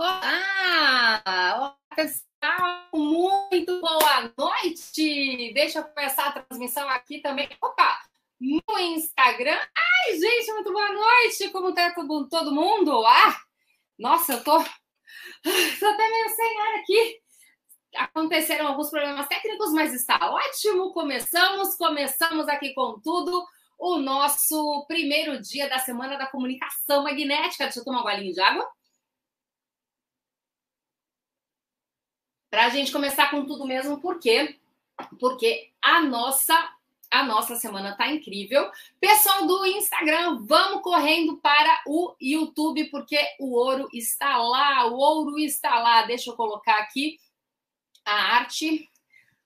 Olá! Olá, pessoal! Muito boa noite! Deixa eu começar a transmissão aqui também. Opa! No Instagram. Ai, gente, muito boa noite! Como tá todo mundo? Ah! Nossa, eu tô, tô até meio sem ar aqui. Aconteceram alguns problemas técnicos, mas está ótimo. Começamos, começamos aqui com tudo. O nosso primeiro dia da semana da comunicação magnética. Deixa eu tomar um golinho de água. Para a gente começar com tudo mesmo, por quê? Porque a nossa a nossa semana tá incrível. Pessoal do Instagram, vamos correndo para o YouTube porque o ouro está lá, o ouro está lá. Deixa eu colocar aqui a arte.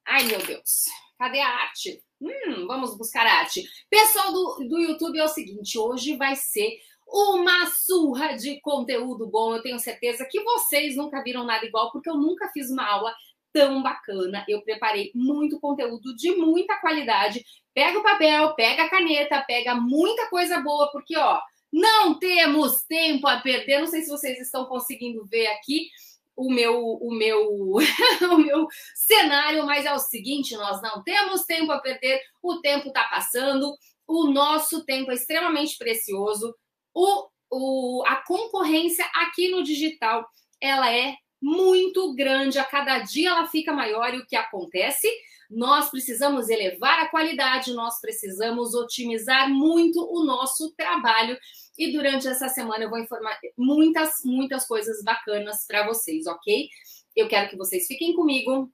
Ai, meu Deus. Cadê a arte? Hum, vamos buscar a arte. Pessoal do, do YouTube é o seguinte, hoje vai ser uma surra de conteúdo bom. Eu tenho certeza que vocês nunca viram nada igual, porque eu nunca fiz uma aula tão bacana. Eu preparei muito conteúdo de muita qualidade. Pega o papel, pega a caneta, pega muita coisa boa, porque ó, não temos tempo a perder. Não sei se vocês estão conseguindo ver aqui o meu o meu o meu cenário, mas é o seguinte, nós não temos tempo a perder. O tempo está passando. O nosso tempo é extremamente precioso o, o, a concorrência aqui no digital ela é muito grande, a cada dia ela fica maior e o que acontece? Nós precisamos elevar a qualidade, nós precisamos otimizar muito o nosso trabalho. E durante essa semana eu vou informar muitas, muitas coisas bacanas para vocês, ok? Eu quero que vocês fiquem comigo.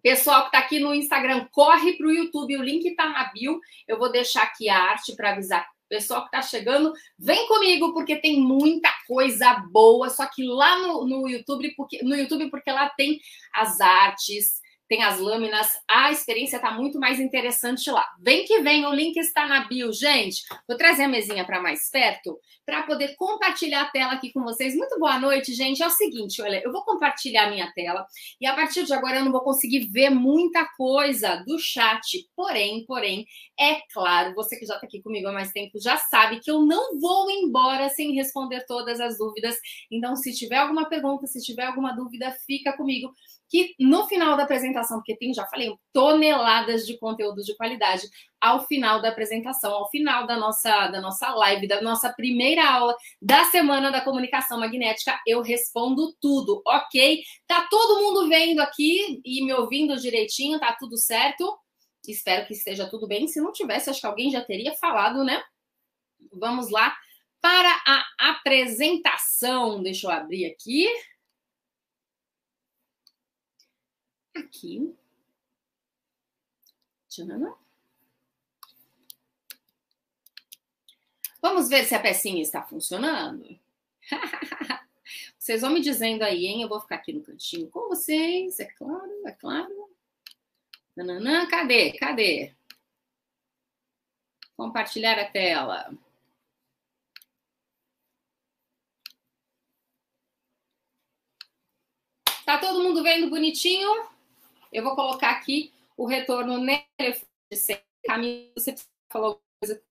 Pessoal que está aqui no Instagram, corre para o YouTube, o link está na bio. Eu vou deixar aqui a arte para avisar pessoal que está chegando, vem comigo porque tem muita coisa boa. Só que lá no, no YouTube, porque no YouTube porque lá tem as artes, tem as lâminas, a experiência está muito mais interessante lá. Vem que vem, o link está na bio, gente. Vou trazer a mesinha para mais perto para poder compartilhar a tela aqui com vocês. Muito boa noite, gente. É o seguinte, olha, eu vou compartilhar a minha tela e a partir de agora eu não vou conseguir ver muita coisa do chat. Porém, porém, é claro, você que já está aqui comigo há mais tempo já sabe que eu não vou embora sem responder todas as dúvidas. Então, se tiver alguma pergunta, se tiver alguma dúvida, fica comigo que no final da apresentação, porque tem, já falei, toneladas de conteúdo de qualidade, ao final da apresentação, ao final da nossa, da nossa live, da nossa primeira aula da Semana da Comunicação Magnética, eu respondo tudo, ok? Tá todo mundo vendo aqui e me ouvindo direitinho, tá tudo certo? Espero que esteja tudo bem. Se não tivesse, acho que alguém já teria falado, né? Vamos lá para a apresentação. Deixa eu abrir aqui. Aqui. Tchanana. Vamos ver se a pecinha está funcionando? vocês vão me dizendo aí, hein? Eu vou ficar aqui no cantinho com vocês, é claro, é claro. Nananã, cadê? Cadê? Compartilhar a tela. Tá todo mundo vendo bonitinho? Eu vou colocar aqui o retorno no telefone de sempre. Camila, você alguma coisa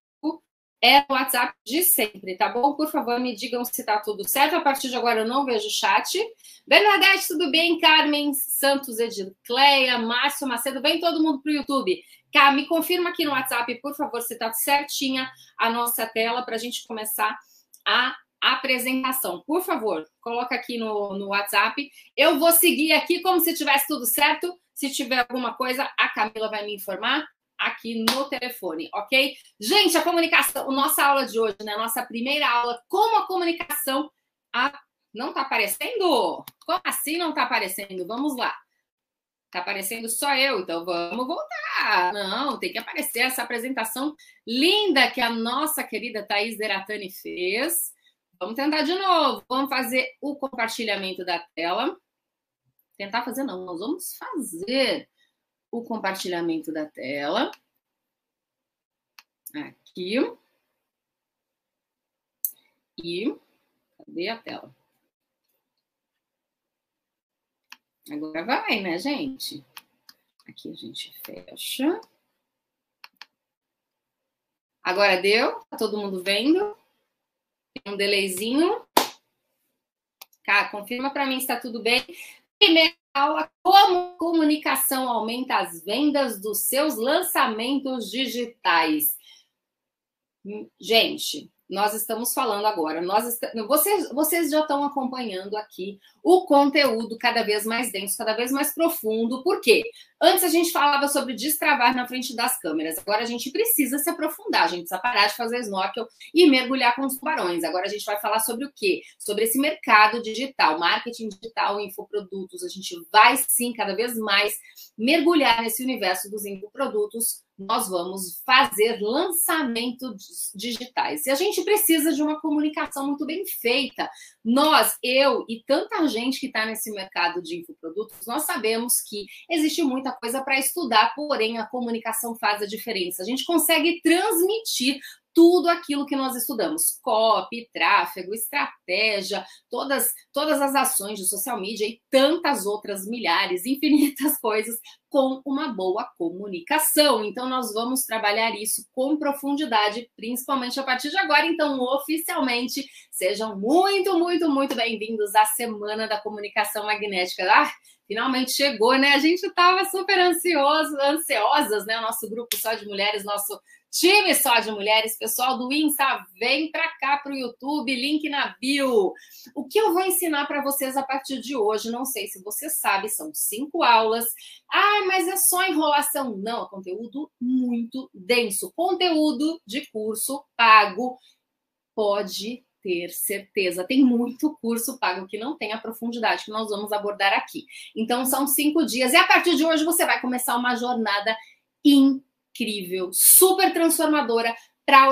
é o WhatsApp de sempre, tá bom? Por favor, me digam se tá tudo certo. A partir de agora eu não vejo chat. Bernadette, tudo bem? Carmen Santos, Edicleia, Márcio Macedo, vem todo mundo pro YouTube. Cá, me confirma aqui no WhatsApp, por favor, se tá certinha a nossa tela para a gente começar a apresentação. Por favor, coloca aqui no, no WhatsApp. Eu vou seguir aqui como se tivesse tudo certo. Se tiver alguma coisa, a Camila vai me informar aqui no telefone, ok? Gente, a comunicação, nossa aula de hoje, né? Nossa primeira aula, como a comunicação. A... Não tá aparecendo? Como assim não tá aparecendo? Vamos lá. Tá aparecendo só eu, então vamos voltar. Não, tem que aparecer essa apresentação linda que a nossa querida Thaís Deratani fez. Vamos tentar de novo. Vamos fazer o compartilhamento da tela. Tentar fazer não, nós vamos fazer o compartilhamento da tela. Aqui. E cadê a tela? Agora vai, né, gente? Aqui a gente fecha. Agora deu? Tá todo mundo vendo? Tem um delayzinho. Cá, confirma para mim se está tudo bem. Primeira aula, como comunicação aumenta as vendas dos seus lançamentos digitais. Gente, nós estamos falando agora. Nós vocês, vocês já estão acompanhando aqui o conteúdo cada vez mais denso, cada vez mais profundo. Por quê? Antes a gente falava sobre destravar na frente das câmeras. Agora a gente precisa se aprofundar. A gente precisa parar de fazer snorkel e mergulhar com os tubarões. Agora a gente vai falar sobre o quê? Sobre esse mercado digital, marketing digital, infoprodutos. A gente vai sim cada vez mais mergulhar nesse universo dos infoprodutos nós vamos fazer lançamentos digitais. E a gente precisa de uma comunicação muito bem feita. Nós, eu e tanta gente que está nesse mercado de infoprodutos, nós sabemos que existe muita coisa para estudar, porém a comunicação faz a diferença. A gente consegue transmitir tudo aquilo que nós estudamos: copy, tráfego, estratégia, todas, todas as ações de social media e tantas outras milhares, infinitas coisas com uma boa comunicação. Então, nós vamos trabalhar isso com profundidade, principalmente a partir de agora. Então, oficialmente, sejam muito, muito, muito bem-vindos à Semana da Comunicação Magnética. Ah, finalmente chegou, né? A gente estava super ansioso, ansiosas, né? O nosso grupo só de mulheres, nosso Time só de mulheres, pessoal do Insta, vem para cá para o YouTube, link na bio. O que eu vou ensinar para vocês a partir de hoje, não sei se você sabe, são cinco aulas. Ah, mas é só enrolação. Não, é conteúdo muito denso. Conteúdo de curso pago. Pode ter certeza. Tem muito curso pago que não tem a profundidade que nós vamos abordar aqui. Então, são cinco dias. E a partir de hoje, você vai começar uma jornada incrível incrível, super transformadora para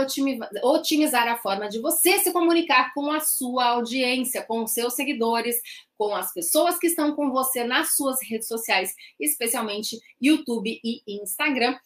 otimizar a forma de você se comunicar com a sua audiência, com os seus seguidores, com as pessoas que estão com você nas suas redes sociais, especialmente YouTube e Instagram,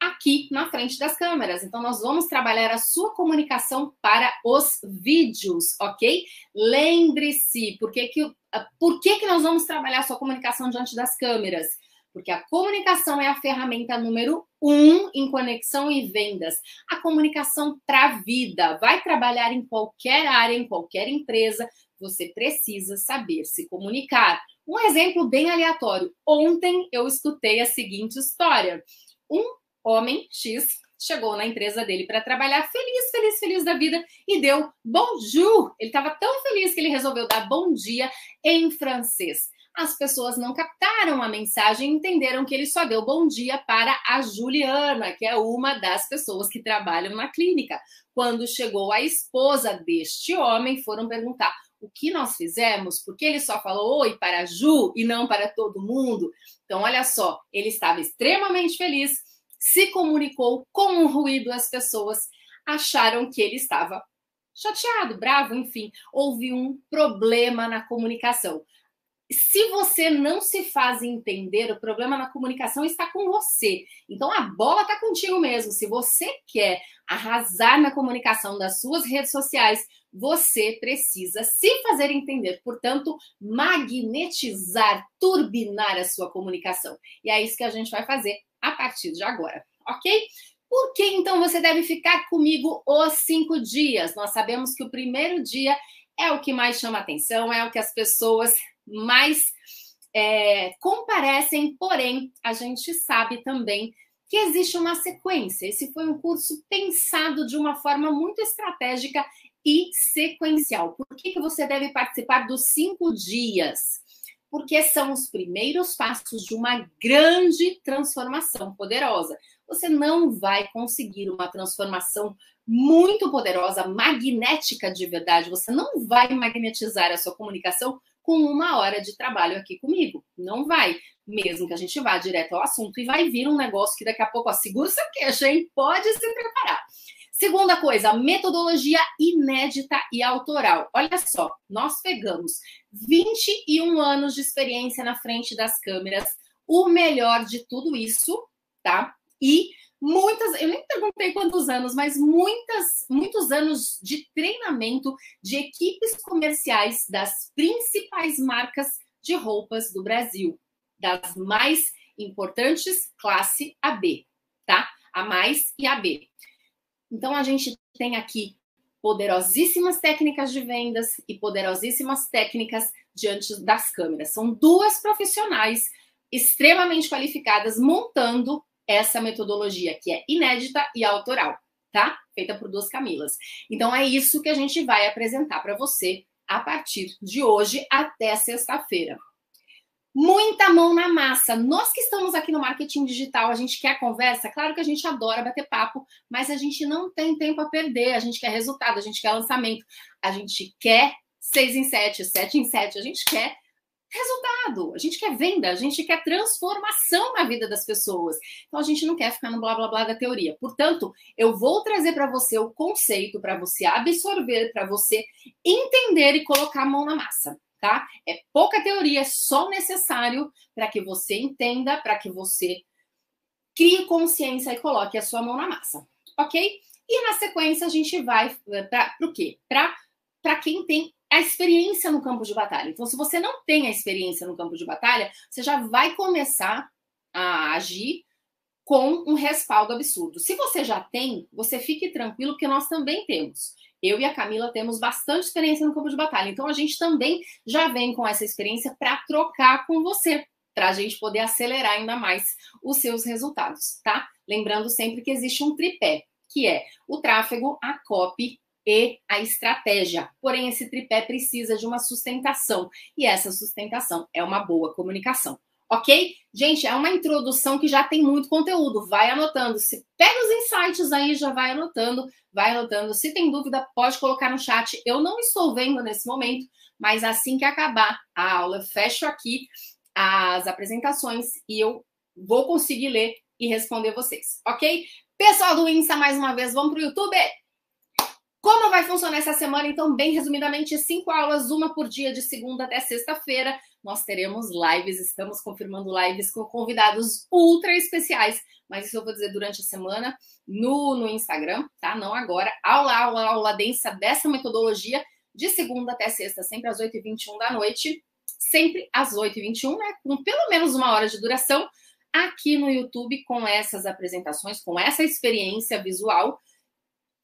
aqui na frente das câmeras. Então, nós vamos trabalhar a sua comunicação para os vídeos, ok? Lembre-se, por que, que, por que, que nós vamos trabalhar a sua comunicação diante das câmeras? Porque a comunicação é a ferramenta número um em conexão e vendas. A comunicação para a vida. Vai trabalhar em qualquer área, em qualquer empresa, você precisa saber se comunicar. Um exemplo bem aleatório. Ontem eu escutei a seguinte história: um homem X chegou na empresa dele para trabalhar feliz, feliz, feliz da vida e deu bonjour. Ele estava tão feliz que ele resolveu dar bom dia em francês as pessoas não captaram a mensagem e entenderam que ele só deu bom dia para a Juliana, que é uma das pessoas que trabalham na clínica. Quando chegou a esposa deste homem, foram perguntar o que nós fizemos, porque ele só falou oi para a Ju e não para todo mundo. Então, olha só, ele estava extremamente feliz, se comunicou com o ruído, as pessoas acharam que ele estava chateado, bravo, enfim, houve um problema na comunicação se você não se faz entender, o problema na comunicação está com você. Então a bola está contigo mesmo. Se você quer arrasar na comunicação das suas redes sociais, você precisa se fazer entender, portanto, magnetizar, turbinar a sua comunicação. E é isso que a gente vai fazer a partir de agora, ok? Por que então você deve ficar comigo os cinco dias? Nós sabemos que o primeiro dia é o que mais chama atenção, é o que as pessoas mais é, comparecem, porém, a gente sabe também que existe uma sequência. Esse foi um curso pensado de uma forma muito estratégica e sequencial. Por que, que você deve participar dos cinco dias? Porque são os primeiros passos de uma grande transformação poderosa. Você não vai conseguir uma transformação muito poderosa, magnética de verdade. Você não vai magnetizar a sua comunicação com uma hora de trabalho aqui comigo. Não vai. Mesmo que a gente vá direto ao assunto e vai vir um negócio que daqui a pouco, ó, segura seu queixo, hein? Pode se preparar. Segunda coisa, metodologia inédita e autoral. Olha só, nós pegamos 21 anos de experiência na frente das câmeras, o melhor de tudo isso, tá? E muitas, eu nem perguntei quantos anos, mas muitas, muitos anos de treinamento de equipes comerciais das principais marcas de roupas do Brasil, das mais importantes, classe AB, tá? A mais e a B. Então a gente tem aqui poderosíssimas técnicas de vendas e poderosíssimas técnicas diante das câmeras. São duas profissionais extremamente qualificadas montando essa metodologia que é inédita e autoral, tá? Feita por duas Camilas. Então é isso que a gente vai apresentar para você a partir de hoje até sexta-feira. Muita mão na massa. Nós que estamos aqui no marketing digital, a gente quer conversa, claro que a gente adora bater papo, mas a gente não tem tempo a perder, a gente quer resultado, a gente quer lançamento, a gente quer seis em sete, sete em sete, a gente quer resultado, a gente quer venda, a gente quer transformação na vida das pessoas. Então a gente não quer ficar no blá blá blá da teoria. Portanto, eu vou trazer para você o conceito, para você absorver, para você entender e colocar a mão na massa, tá? É pouca teoria, é só necessário para que você entenda, para que você crie consciência e coloque a sua mão na massa, ok? E na sequência a gente vai eh, para o quê? Para quem tem a experiência no campo de batalha. Então, se você não tem a experiência no campo de batalha, você já vai começar a agir com um respaldo absurdo. Se você já tem, você fique tranquilo, porque nós também temos. Eu e a Camila temos bastante experiência no campo de batalha. Então, a gente também já vem com essa experiência para trocar com você, para a gente poder acelerar ainda mais os seus resultados, tá? Lembrando sempre que existe um tripé, que é o tráfego, a copy e a estratégia. Porém, esse tripé precisa de uma sustentação e essa sustentação é uma boa comunicação. Ok? Gente, é uma introdução que já tem muito conteúdo. Vai anotando. Se pega os insights aí, já vai anotando, vai anotando. Se tem dúvida, pode colocar no chat. Eu não estou vendo nesse momento, mas assim que acabar a aula, fecho aqui as apresentações e eu vou conseguir ler e responder vocês, ok? Pessoal do Insta, mais uma vez, vamos para o YouTube. Como vai funcionar essa semana? Então, bem resumidamente, cinco aulas, uma por dia, de segunda até sexta-feira. Nós teremos lives, estamos confirmando lives com convidados ultra especiais, mas isso eu vou dizer durante a semana no, no Instagram, tá? Não agora. Aula, aula, aula densa dessa metodologia, de segunda até sexta, sempre às 8h21 da noite. Sempre às 8h21, né? Com pelo menos uma hora de duração, aqui no YouTube, com essas apresentações, com essa experiência visual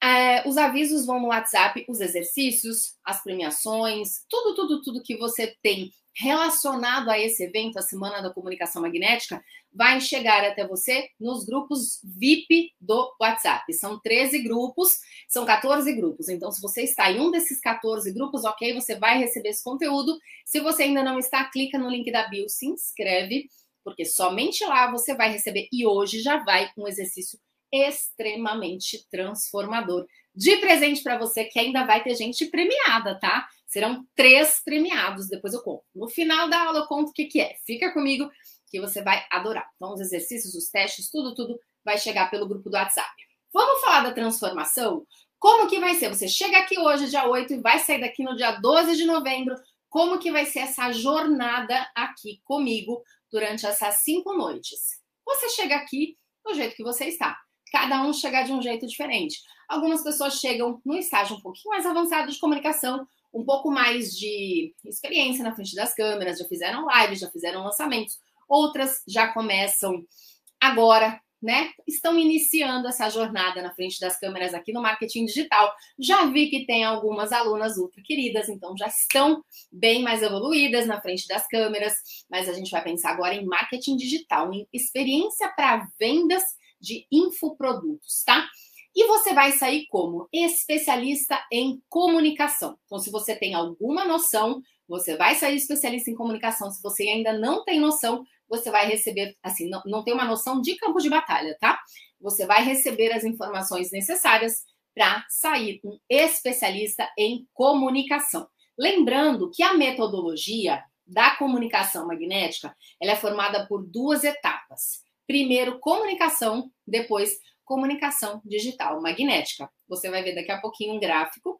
é, os avisos vão no WhatsApp, os exercícios, as premiações, tudo, tudo, tudo que você tem relacionado a esse evento, a Semana da Comunicação Magnética, vai chegar até você nos grupos VIP do WhatsApp. São 13 grupos, são 14 grupos. Então, se você está em um desses 14 grupos, ok, você vai receber esse conteúdo. Se você ainda não está, clica no link da bio, se inscreve, porque somente lá você vai receber. E hoje já vai um exercício extremamente transformador. De presente para você, que ainda vai ter gente premiada, tá? Serão três premiados, depois eu conto. No final da aula eu conto o que, que é. Fica comigo que você vai adorar. Então, os exercícios, os testes, tudo, tudo vai chegar pelo grupo do WhatsApp. Vamos falar da transformação? Como que vai ser? Você chega aqui hoje, dia 8, e vai sair daqui no dia 12 de novembro. Como que vai ser essa jornada aqui comigo durante essas cinco noites? Você chega aqui do jeito que você está cada um chegar de um jeito diferente. Algumas pessoas chegam num estágio um pouquinho mais avançado de comunicação, um pouco mais de experiência na frente das câmeras, já fizeram lives, já fizeram lançamentos. Outras já começam agora, né? Estão iniciando essa jornada na frente das câmeras aqui no marketing digital. Já vi que tem algumas alunas ultra queridas, então já estão bem mais evoluídas na frente das câmeras, mas a gente vai pensar agora em marketing digital, em experiência para vendas de infoprodutos, tá? E você vai sair como especialista em comunicação. Então, se você tem alguma noção, você vai sair especialista em comunicação. Se você ainda não tem noção, você vai receber, assim, não, não tem uma noção de campo de batalha, tá? Você vai receber as informações necessárias para sair um especialista em comunicação. Lembrando que a metodologia da comunicação magnética ela é formada por duas etapas. Primeiro, comunicação, depois, comunicação digital magnética. Você vai ver daqui a pouquinho um gráfico.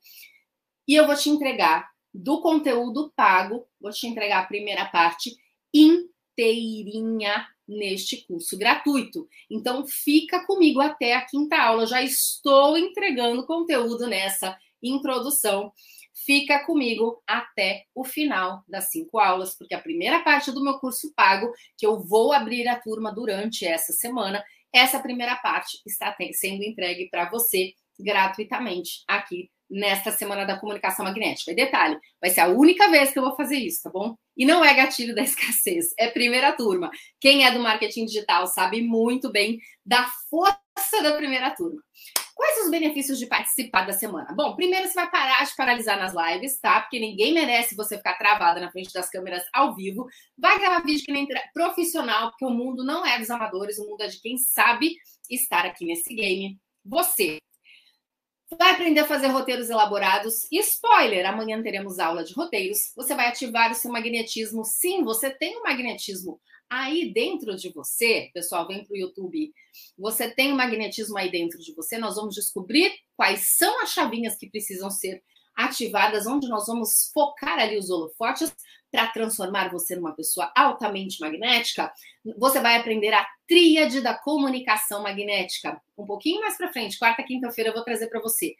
E eu vou te entregar do conteúdo pago, vou te entregar a primeira parte inteirinha neste curso gratuito. Então, fica comigo até a quinta aula. Já estou entregando conteúdo nessa introdução fica comigo até o final das cinco aulas, porque a primeira parte do meu curso pago, que eu vou abrir a turma durante essa semana, essa primeira parte está sendo entregue para você gratuitamente aqui nesta semana da comunicação magnética. E detalhe, vai ser a única vez que eu vou fazer isso, tá bom? E não é gatilho da escassez, é primeira turma. Quem é do marketing digital sabe muito bem da força da primeira turma. Quais os benefícios de participar da semana? Bom, primeiro você vai parar de paralisar nas lives, tá? Porque ninguém merece você ficar travada na frente das câmeras ao vivo. Vai gravar vídeo que nem profissional, porque o mundo não é dos amadores, o mundo é de quem sabe estar aqui nesse game. Você vai aprender a fazer roteiros elaborados. E spoiler, amanhã teremos aula de roteiros. Você vai ativar o seu magnetismo. Sim, você tem um magnetismo aí dentro de você, pessoal, vem para o YouTube. Você tem o magnetismo aí dentro de você. Nós vamos descobrir quais são as chavinhas que precisam ser ativadas, onde nós vamos focar ali os holofotes para transformar você numa pessoa altamente magnética. Você vai aprender a tríade da comunicação magnética. Um pouquinho mais para frente, quarta, quinta-feira, eu vou trazer para você.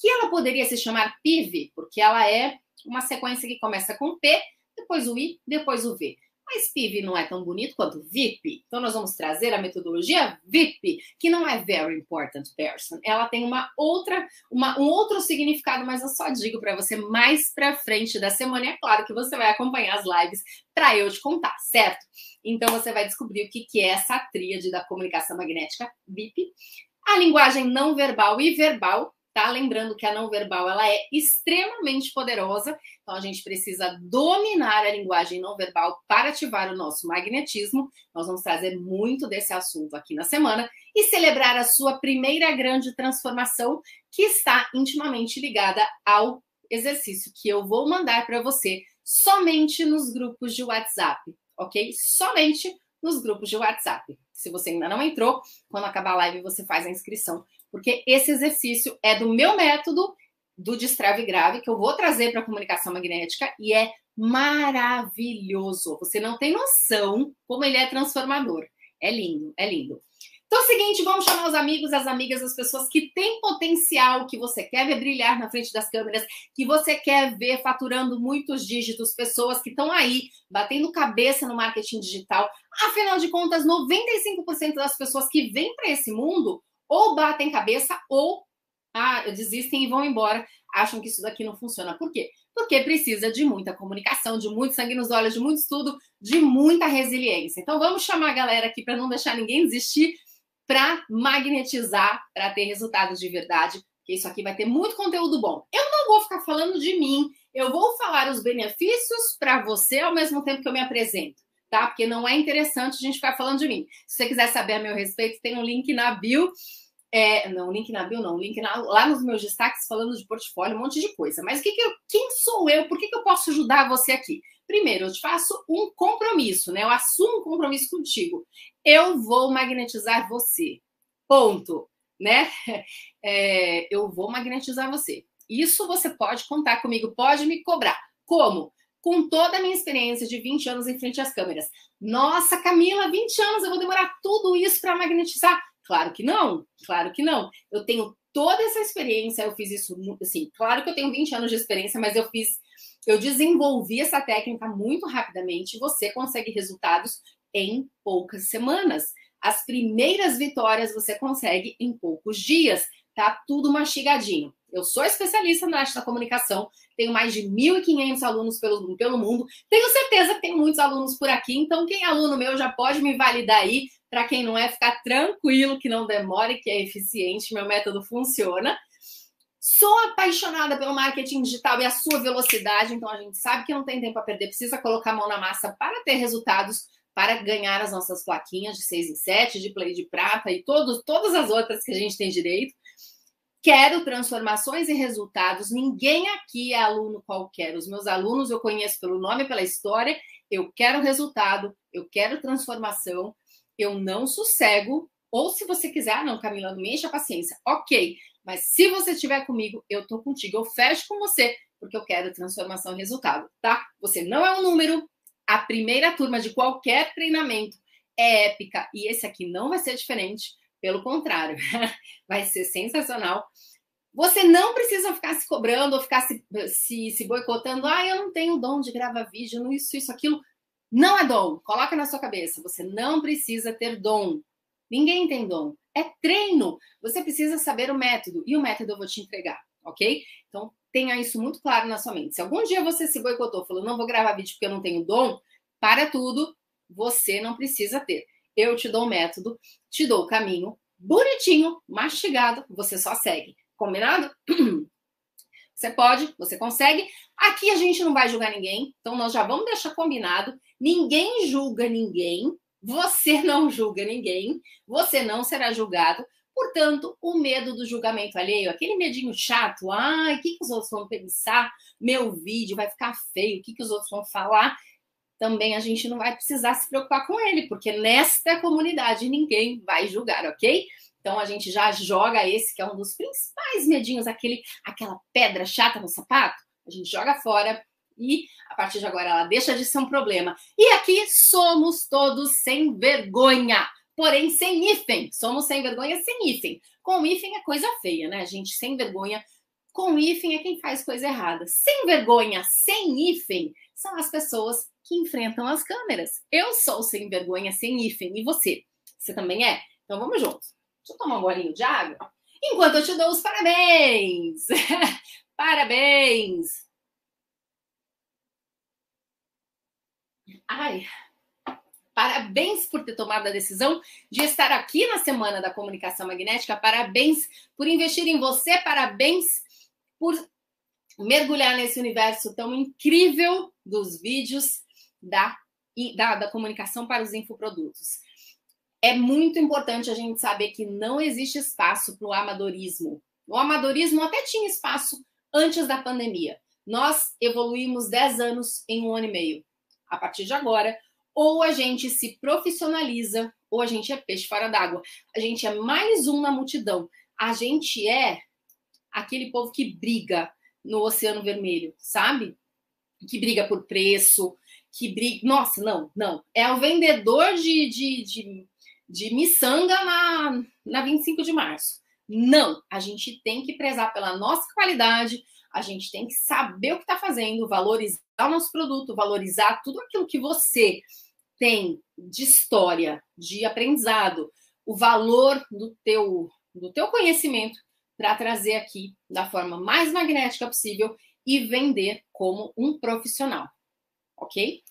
Que ela poderia se chamar PIV, porque ela é uma sequência que começa com P, depois o I, depois o V. Mas PIV não é tão bonito quanto VIP. Então, nós vamos trazer a metodologia VIP, que não é Very Important Person. Ela tem uma outra, uma, um outro significado, mas eu só digo para você mais para frente da semana. E é claro que você vai acompanhar as lives para eu te contar, certo? Então, você vai descobrir o que, que é essa tríade da comunicação magnética VIP. A linguagem não verbal e verbal, tá? Lembrando que a não verbal ela é extremamente poderosa, então a gente precisa dominar a linguagem não verbal para ativar o nosso magnetismo. Nós vamos trazer muito desse assunto aqui na semana e celebrar a sua primeira grande transformação, que está intimamente ligada ao exercício que eu vou mandar para você somente nos grupos de WhatsApp, ok? Somente nos grupos de WhatsApp. Se você ainda não entrou, quando acabar a live você faz a inscrição porque esse exercício é do meu método do destrave grave que eu vou trazer para a comunicação magnética e é maravilhoso. Você não tem noção como ele é transformador. É lindo, é lindo. Então é o seguinte, vamos chamar os amigos, as amigas, as pessoas que têm potencial, que você quer ver brilhar na frente das câmeras, que você quer ver faturando muitos dígitos, pessoas que estão aí batendo cabeça no marketing digital. Afinal de contas, 95% das pessoas que vêm para esse mundo ou batem cabeça ou ah, desistem e vão embora, acham que isso daqui não funciona. Por quê? Porque precisa de muita comunicação, de muito sangue nos olhos, de muito estudo, de muita resiliência. Então vamos chamar a galera aqui para não deixar ninguém desistir, para magnetizar, para ter resultados de verdade, porque isso aqui vai ter muito conteúdo bom. Eu não vou ficar falando de mim, eu vou falar os benefícios para você ao mesmo tempo que eu me apresento tá? Porque não é interessante a gente ficar falando de mim. Se você quiser saber a meu respeito, tem um link na bio. É, não, link na bio, não, link na, lá nos meus destaques falando de portfólio, um monte de coisa. Mas o que, que eu, quem sou eu? Por que, que eu posso ajudar você aqui? Primeiro, eu te faço um compromisso, né? Eu assumo um compromisso contigo. Eu vou magnetizar você. Ponto. Né? É, eu vou magnetizar você. Isso você pode contar comigo, pode me cobrar. Como? Com toda a minha experiência de 20 anos em frente às câmeras. Nossa, Camila, 20 anos, eu vou demorar tudo isso para magnetizar? Claro que não, claro que não. Eu tenho toda essa experiência, eu fiz isso, assim, claro que eu tenho 20 anos de experiência, mas eu fiz, eu desenvolvi essa técnica muito rapidamente. Você consegue resultados em poucas semanas. As primeiras vitórias você consegue em poucos dias, tá? Tudo mastigadinho. Eu sou especialista na arte da comunicação, tenho mais de 1.500 alunos pelo, pelo mundo. Tenho certeza que tem muitos alunos por aqui, então quem é aluno meu já pode me validar aí. Para quem não é, ficar tranquilo que não demore, que é eficiente, meu método funciona. Sou apaixonada pelo marketing digital e a sua velocidade, então a gente sabe que não tem tempo a perder, precisa colocar a mão na massa para ter resultados, para ganhar as nossas plaquinhas de 6 em 7, de play de prata e todos, todas as outras que a gente tem direito. Quero transformações e resultados. Ninguém aqui é aluno qualquer. Os meus alunos eu conheço pelo nome pela história. Eu quero resultado, eu quero transformação. Eu não sossego. Ou se você quiser, não, Camila, não me enche a paciência. Ok, mas se você estiver comigo, eu tô contigo. Eu fecho com você, porque eu quero transformação e resultado, tá? Você não é um número. A primeira turma de qualquer treinamento é épica e esse aqui não vai ser diferente. Pelo contrário, vai ser sensacional. Você não precisa ficar se cobrando ou ficar se, se, se boicotando. Ah, eu não tenho dom de gravar vídeo, não isso, isso, aquilo. Não é dom. Coloca na sua cabeça. Você não precisa ter dom. Ninguém tem dom. É treino. Você precisa saber o método. E o método eu vou te entregar, ok? Então, tenha isso muito claro na sua mente. Se algum dia você se boicotou, falou, não vou gravar vídeo porque eu não tenho dom, para tudo, você não precisa ter. Eu te dou o método, te dou o caminho, bonitinho, mastigado, você só segue. Combinado? Você pode, você consegue. Aqui a gente não vai julgar ninguém, então nós já vamos deixar combinado. Ninguém julga ninguém, você não julga ninguém, você não será julgado. Portanto, o medo do julgamento alheio, aquele medinho chato, ai, o que, que os outros vão pensar? Meu vídeo vai ficar feio, o que, que os outros vão falar? Também a gente não vai precisar se preocupar com ele, porque nesta comunidade ninguém vai julgar, ok? Então a gente já joga esse, que é um dos principais medinhos, aquele, aquela pedra chata no sapato, a gente joga fora e a partir de agora ela deixa de ser um problema. E aqui somos todos sem vergonha porém sem hífen. Somos sem vergonha sem hífen. Com hífen é coisa feia, né, gente? Sem vergonha. Com hífen é quem faz coisa errada. Sem vergonha, sem hífen, são as pessoas que enfrentam as câmeras. Eu sou sem vergonha, sem hífen. E você? Você também é? Então vamos juntos. Deixa eu tomar um golinho de água. Enquanto eu te dou os parabéns. parabéns. Ai, Parabéns por ter tomado a decisão de estar aqui na Semana da Comunicação Magnética. Parabéns por investir em você. Parabéns por mergulhar nesse universo tão incrível dos vídeos da, da, da comunicação para os infoprodutos. É muito importante a gente saber que não existe espaço para o amadorismo. O amadorismo até tinha espaço antes da pandemia. Nós evoluímos 10 anos em um ano e meio. A partir de agora, ou a gente se profissionaliza, ou a gente é peixe fora d'água. A gente é mais um na multidão. A gente é aquele povo que briga no Oceano Vermelho, sabe? Que briga por preço, que briga. Nossa, não, não. É o vendedor de, de, de, de miçanga na, na 25 de março. Não, a gente tem que prezar pela nossa qualidade, a gente tem que saber o que está fazendo, valorizar o nosso produto, valorizar tudo aquilo que você tem de história, de aprendizado, o valor do teu, do teu conhecimento para trazer aqui da forma mais magnética possível e vender como um profissional, ok?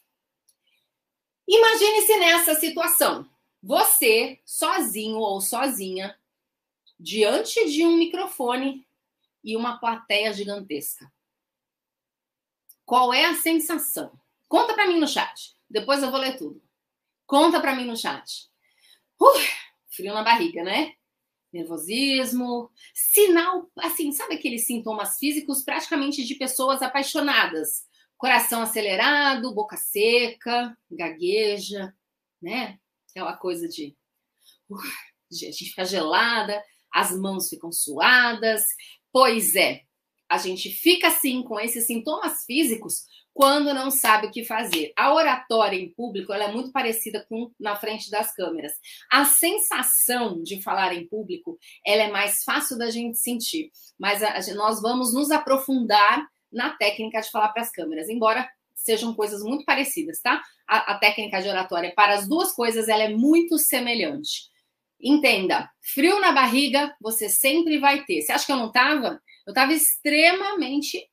Imagine-se nessa situação, você sozinho ou sozinha, diante de um microfone e uma plateia gigantesca. Qual é a sensação? Conta para mim no chat. Depois eu vou ler tudo. Conta para mim no chat. Frio na barriga, né? Nervosismo, sinal, assim, sabe aqueles sintomas físicos praticamente de pessoas apaixonadas? Coração acelerado, boca seca, gagueja, né? Aquela coisa de. Uh, a gente fica gelada, as mãos ficam suadas. Pois é, a gente fica assim com esses sintomas físicos quando não sabe o que fazer. A oratória em público ela é muito parecida com na frente das câmeras. A sensação de falar em público ela é mais fácil da gente sentir, mas a, a, nós vamos nos aprofundar na técnica de falar para as câmeras, embora sejam coisas muito parecidas, tá? A, a técnica de oratória para as duas coisas ela é muito semelhante. Entenda, frio na barriga você sempre vai ter. Você acha que eu não tava? Eu tava extremamente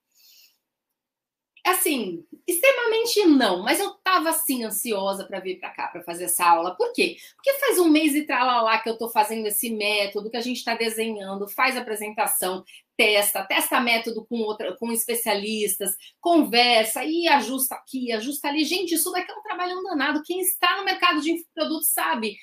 assim, extremamente não, mas eu tava assim ansiosa para vir para cá para fazer essa aula. Por quê? Porque faz um mês e lá que eu tô fazendo esse método, que a gente está desenhando, faz apresentação, testa, testa método com outra, com especialistas, conversa e ajusta aqui, ajusta ali. Gente, isso daqui é um trabalho danado. Quem está no mercado de produtos sabe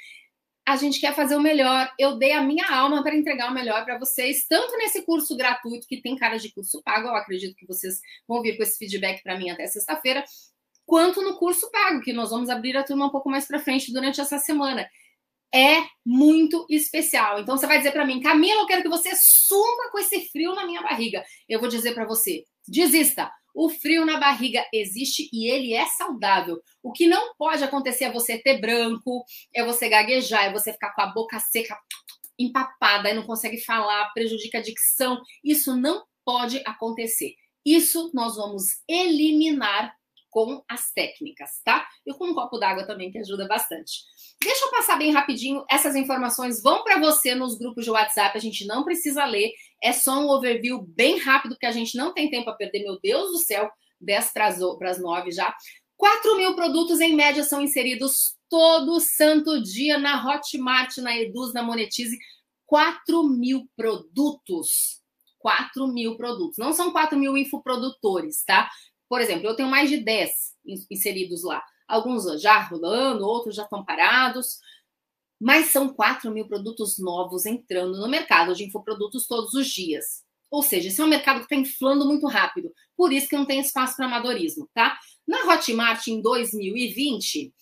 a gente quer fazer o melhor. Eu dei a minha alma para entregar o melhor para vocês, tanto nesse curso gratuito, que tem cara de curso pago, eu acredito que vocês vão vir com esse feedback para mim até sexta-feira, quanto no curso pago, que nós vamos abrir a turma um pouco mais para frente durante essa semana. É muito especial. Então você vai dizer para mim, Camila, eu quero que você suma com esse frio na minha barriga. Eu vou dizer para você, desista. O frio na barriga existe e ele é saudável. O que não pode acontecer é você ter branco, é você gaguejar, é você ficar com a boca seca, empapada, e não consegue falar, prejudica a dicção. Isso não pode acontecer. Isso nós vamos eliminar com as técnicas, tá? E com um copo d'água também, que ajuda bastante. Deixa eu passar bem rapidinho. Essas informações vão para você nos grupos de WhatsApp. A gente não precisa ler. É só um overview bem rápido, porque a gente não tem tempo a perder. Meu Deus do céu, 10 para as 9 já. 4 mil produtos em média são inseridos todo santo dia na Hotmart, na Eduz, na Monetize. 4 mil produtos. 4 mil produtos. Não são 4 mil infoprodutores, tá? Por exemplo, eu tenho mais de 10 inseridos lá. Alguns já rolando, outros já estão parados. Mas são 4 mil produtos novos entrando no mercado de infoprodutos todos os dias. Ou seja, esse é um mercado que está inflando muito rápido. Por isso que não tem espaço para amadorismo, tá? Na Hotmart, em 2020,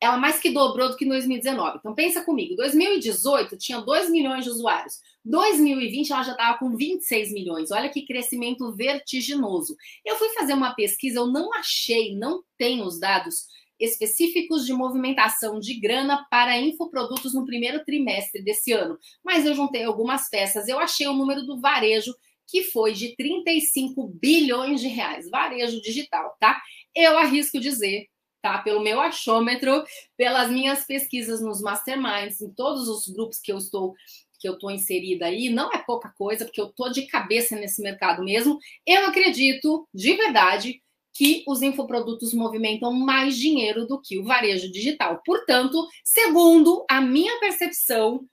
ela mais que dobrou do que em 2019. Então pensa comigo, 2018 tinha 2 milhões de usuários. 2020 ela já estava com 26 milhões. Olha que crescimento vertiginoso. Eu fui fazer uma pesquisa, eu não achei, não tenho os dados específicos de movimentação de grana para infoprodutos no primeiro trimestre desse ano. Mas eu juntei algumas peças, eu achei o número do varejo que foi de 35 bilhões de reais, varejo digital, tá? Eu arrisco dizer, tá? Pelo meu achômetro, pelas minhas pesquisas nos masterminds, em todos os grupos que eu estou que eu estou inserida aí, não é pouca coisa, porque eu estou de cabeça nesse mercado mesmo. Eu acredito, de verdade, que os infoprodutos movimentam mais dinheiro do que o varejo digital. Portanto, segundo a minha percepção,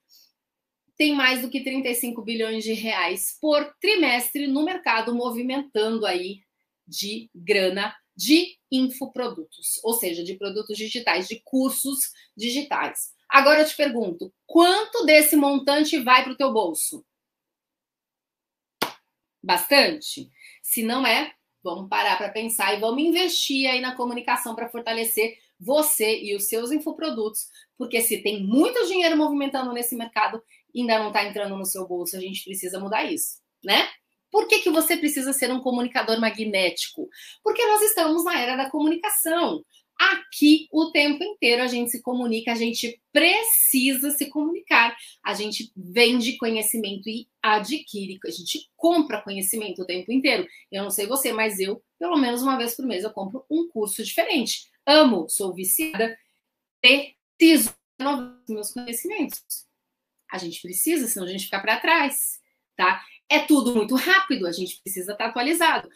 tem mais do que 35 bilhões de reais por trimestre no mercado movimentando aí de grana de infoprodutos, ou seja, de produtos digitais, de cursos digitais. Agora eu te pergunto, quanto desse montante vai para o teu bolso? Bastante? Se não é, vamos parar para pensar e vamos investir aí na comunicação para fortalecer você e os seus infoprodutos, porque se tem muito dinheiro movimentando nesse mercado, ainda não está entrando no seu bolso, a gente precisa mudar isso, né? Por que, que você precisa ser um comunicador magnético? Porque nós estamos na era da comunicação. Aqui, o tempo inteiro, a gente se comunica, a gente precisa se comunicar. A gente vende conhecimento e adquire, a gente compra conhecimento o tempo inteiro. Eu não sei você, mas eu, pelo menos uma vez por mês, eu compro um curso diferente. Amo, sou viciada, preciso renovar meus conhecimentos. A gente precisa, senão a gente fica para trás, tá? É tudo muito rápido, a gente precisa estar atualizado.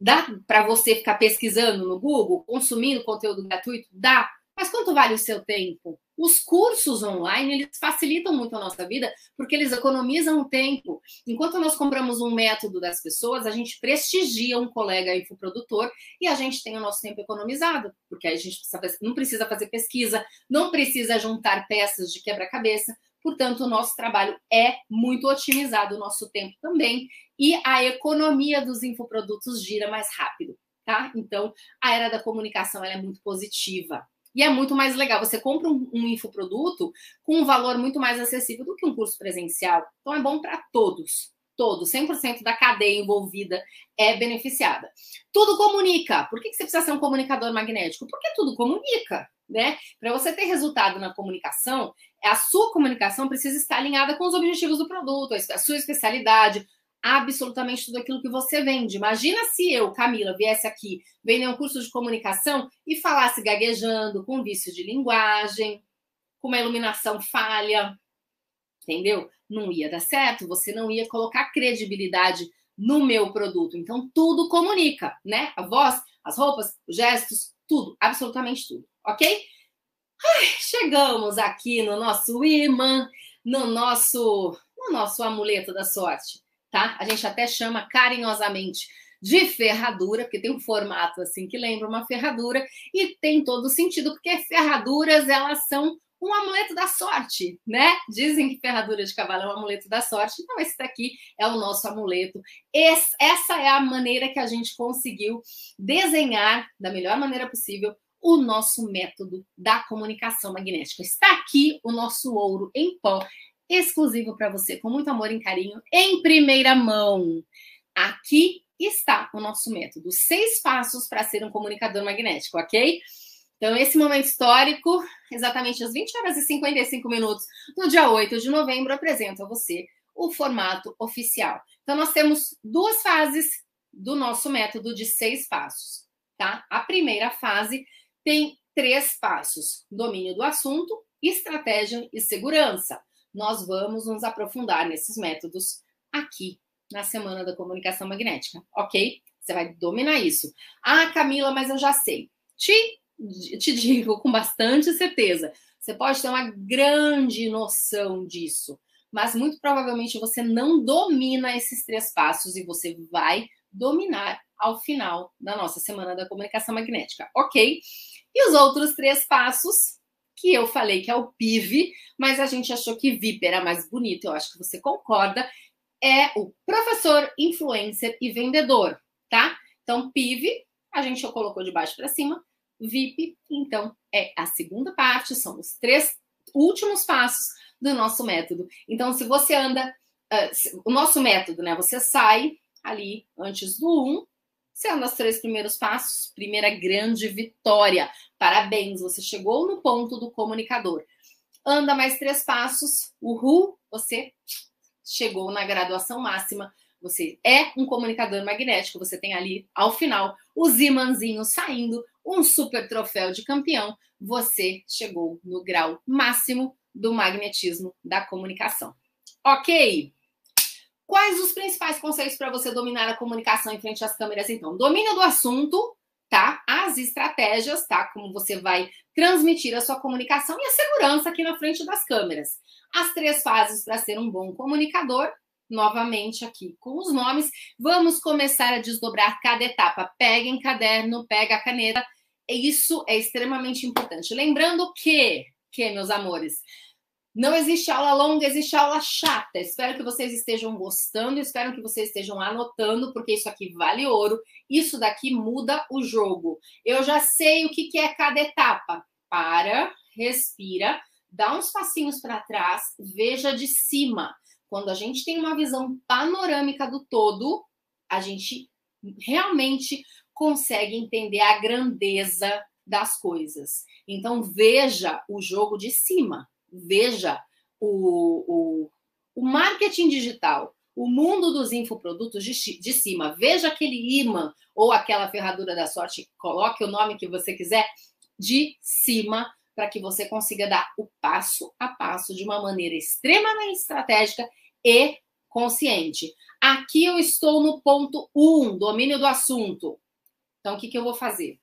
Dá para você ficar pesquisando no Google, consumindo conteúdo gratuito? Dá. Mas quanto vale o seu tempo? Os cursos online, eles facilitam muito a nossa vida, porque eles economizam o tempo. Enquanto nós compramos um método das pessoas, a gente prestigia um colega infoprodutor e a gente tem o nosso tempo economizado, porque a gente não precisa fazer pesquisa, não precisa juntar peças de quebra-cabeça, Portanto, o nosso trabalho é muito otimizado, o nosso tempo também, e a economia dos infoprodutos gira mais rápido, tá? Então, a era da comunicação é muito positiva. E é muito mais legal. Você compra um, um infoproduto com um valor muito mais acessível do que um curso presencial. Então, é bom para todos. Todos, 100% da cadeia envolvida é beneficiada. Tudo comunica. Por que você precisa ser um comunicador magnético? Porque tudo comunica né? Para você ter resultado na comunicação, a sua comunicação precisa estar alinhada com os objetivos do produto, a sua especialidade, absolutamente tudo aquilo que você vende. Imagina se eu, Camila, viesse aqui vender um curso de comunicação e falasse gaguejando, com vício de linguagem, com uma iluminação falha, entendeu? Não ia dar certo, você não ia colocar credibilidade no meu produto. Então, tudo comunica, né? A voz, as roupas, os gestos, tudo, absolutamente tudo ok? Ai, chegamos aqui no nosso imã, no nosso, no nosso amuleto da sorte, tá? A gente até chama carinhosamente de ferradura, porque tem um formato assim que lembra uma ferradura e tem todo sentido, porque ferraduras elas são um amuleto da sorte, né? Dizem que ferradura de cavalo é um amuleto da sorte, então esse daqui é o nosso amuleto. Esse, essa é a maneira que a gente conseguiu desenhar da melhor maneira possível o nosso método da comunicação magnética. Está aqui o nosso ouro em pó, exclusivo para você, com muito amor e carinho, em primeira mão. Aqui está o nosso método. Seis passos para ser um comunicador magnético, ok? Então, esse momento histórico, exatamente às 20 horas e 55 minutos do dia 8 de novembro, apresento a você o formato oficial. Então, nós temos duas fases do nosso método de seis passos. tá? A primeira fase tem três passos: domínio do assunto, estratégia e segurança. Nós vamos nos aprofundar nesses métodos aqui na Semana da Comunicação Magnética, ok? Você vai dominar isso. Ah, Camila, mas eu já sei. Te, te digo com bastante certeza. Você pode ter uma grande noção disso, mas muito provavelmente você não domina esses três passos e você vai dominar ao final da nossa Semana da Comunicação Magnética, ok? E os outros três passos, que eu falei que é o PIV, mas a gente achou que VIP era mais bonito, eu acho que você concorda, é o professor, influencer e vendedor, tá? Então, PIV, a gente colocou de baixo para cima, VIP, então, é a segunda parte, são os três últimos passos do nosso método. Então, se você anda, uh, o nosso método, né? Você sai ali antes do 1, um, você anda os três primeiros passos, primeira grande vitória. Parabéns, você chegou no ponto do comunicador. Anda mais três passos, uhul, você chegou na graduação máxima. Você é um comunicador magnético, você tem ali, ao final, os imãzinhos saindo, um super troféu de campeão. Você chegou no grau máximo do magnetismo da comunicação. Ok? Quais os principais conceitos para você dominar a comunicação em frente às câmeras, então? Domínio do assunto, tá? As estratégias, tá? Como você vai transmitir a sua comunicação e a segurança aqui na frente das câmeras. As três fases para ser um bom comunicador, novamente aqui com os nomes. Vamos começar a desdobrar cada etapa. Peguem caderno, pega a caneta. Isso é extremamente importante. Lembrando que, que meus amores, não existe aula longa, existe aula chata. Espero que vocês estejam gostando, espero que vocês estejam anotando, porque isso aqui vale ouro. Isso daqui muda o jogo. Eu já sei o que é cada etapa. Para, respira, dá uns passinhos para trás, veja de cima. Quando a gente tem uma visão panorâmica do todo, a gente realmente consegue entender a grandeza das coisas. Então, veja o jogo de cima veja o, o, o marketing digital, o mundo dos infoprodutos de, de cima. Veja aquele imã ou aquela ferradura da sorte, coloque o nome que você quiser, de cima, para que você consiga dar o passo a passo de uma maneira extremamente estratégica e consciente. Aqui eu estou no ponto 1, um, domínio do assunto. Então, o que, que eu vou fazer?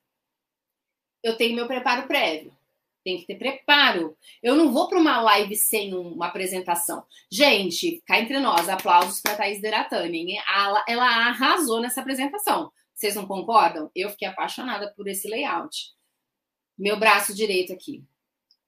Eu tenho meu preparo prévio. Tem que ter preparo. Eu não vou para uma live sem uma apresentação. Gente, cá entre nós, aplausos para Thaís Deratani. Ela, ela arrasou nessa apresentação. Vocês não concordam? Eu fiquei apaixonada por esse layout. Meu braço direito aqui.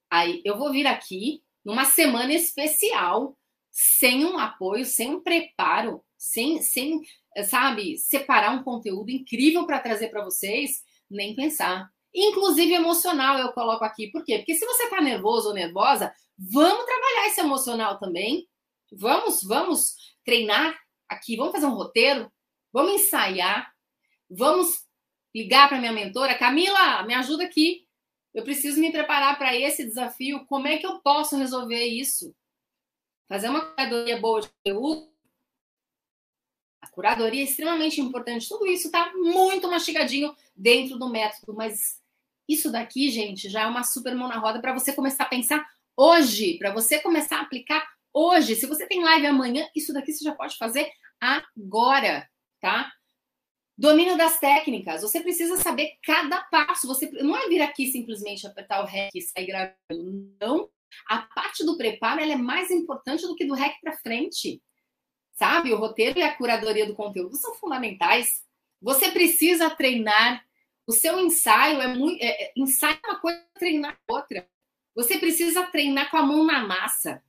Aí eu vou vir aqui numa semana especial, sem um apoio, sem um preparo, sem, sem sabe, separar um conteúdo incrível para trazer para vocês, nem pensar inclusive emocional, eu coloco aqui. Por quê? Porque se você está nervoso ou nervosa, vamos trabalhar esse emocional também. Vamos, vamos treinar aqui, vamos fazer um roteiro, vamos ensaiar, vamos ligar para minha mentora, Camila, me ajuda aqui. Eu preciso me preparar para esse desafio. Como é que eu posso resolver isso? Fazer uma curadoria boa de conteúdo. A curadoria é extremamente importante. Tudo isso está muito mastigadinho dentro do método, mas isso daqui, gente, já é uma super mão na roda para você começar a pensar hoje, para você começar a aplicar hoje. Se você tem live amanhã, isso daqui você já pode fazer agora, tá? Domínio das técnicas. Você precisa saber cada passo. Você não é vir aqui simplesmente apertar o REC e sair gravando. Não. A parte do preparo é mais importante do que do REC para frente. Sabe? O roteiro e a curadoria do conteúdo são fundamentais. Você precisa treinar o seu ensaio é muito. É, é, ensaio é uma coisa, treinar é outra. Você precisa treinar com a mão na massa.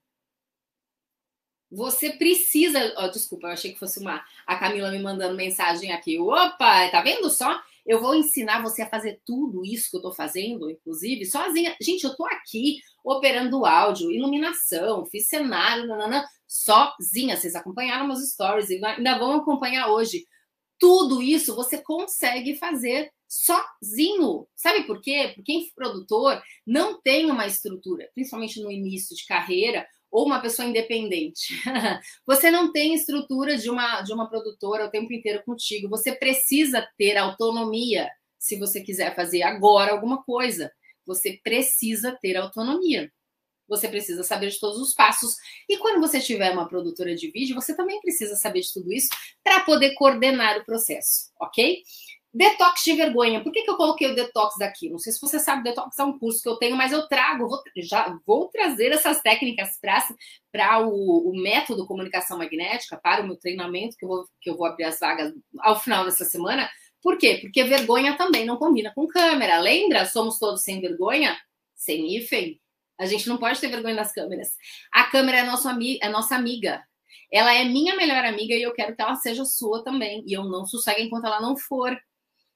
Você precisa. Oh, desculpa, eu achei que fosse uma. A Camila me mandando mensagem aqui. Opa, tá vendo só? Eu vou ensinar você a fazer tudo isso que eu tô fazendo, inclusive, sozinha. Gente, eu tô aqui operando áudio, iluminação, fiz cenário, nanana, sozinha. Vocês acompanharam meus stories e ainda vão acompanhar hoje. Tudo isso você consegue fazer sozinho. Sabe por quê? Porque produtor não tem uma estrutura, principalmente no início de carreira, ou uma pessoa independente. você não tem estrutura de uma, de uma produtora o tempo inteiro contigo. Você precisa ter autonomia. se você quiser fazer agora alguma coisa. Você precisa ter autonomia. Você precisa saber de todos os passos. E quando você tiver uma produtora de vídeo, você também precisa saber de tudo isso para poder coordenar o processo, ok? Detox de vergonha. Por que, que eu coloquei o detox daqui? Não sei se você sabe, detox é um curso que eu tenho, mas eu trago, vou, já vou trazer essas técnicas para o, o, método comunicação magnética, para o meu treinamento, que eu, vou, que eu vou abrir as vagas ao final dessa semana. Por quê? Porque vergonha também não combina com câmera. Lembra? Somos todos sem vergonha? Sem hífen. A gente não pode ter vergonha das câmeras. A câmera é, nosso ami é nossa amiga. Ela é minha melhor amiga e eu quero que ela seja sua também. E eu não sossego enquanto ela não for.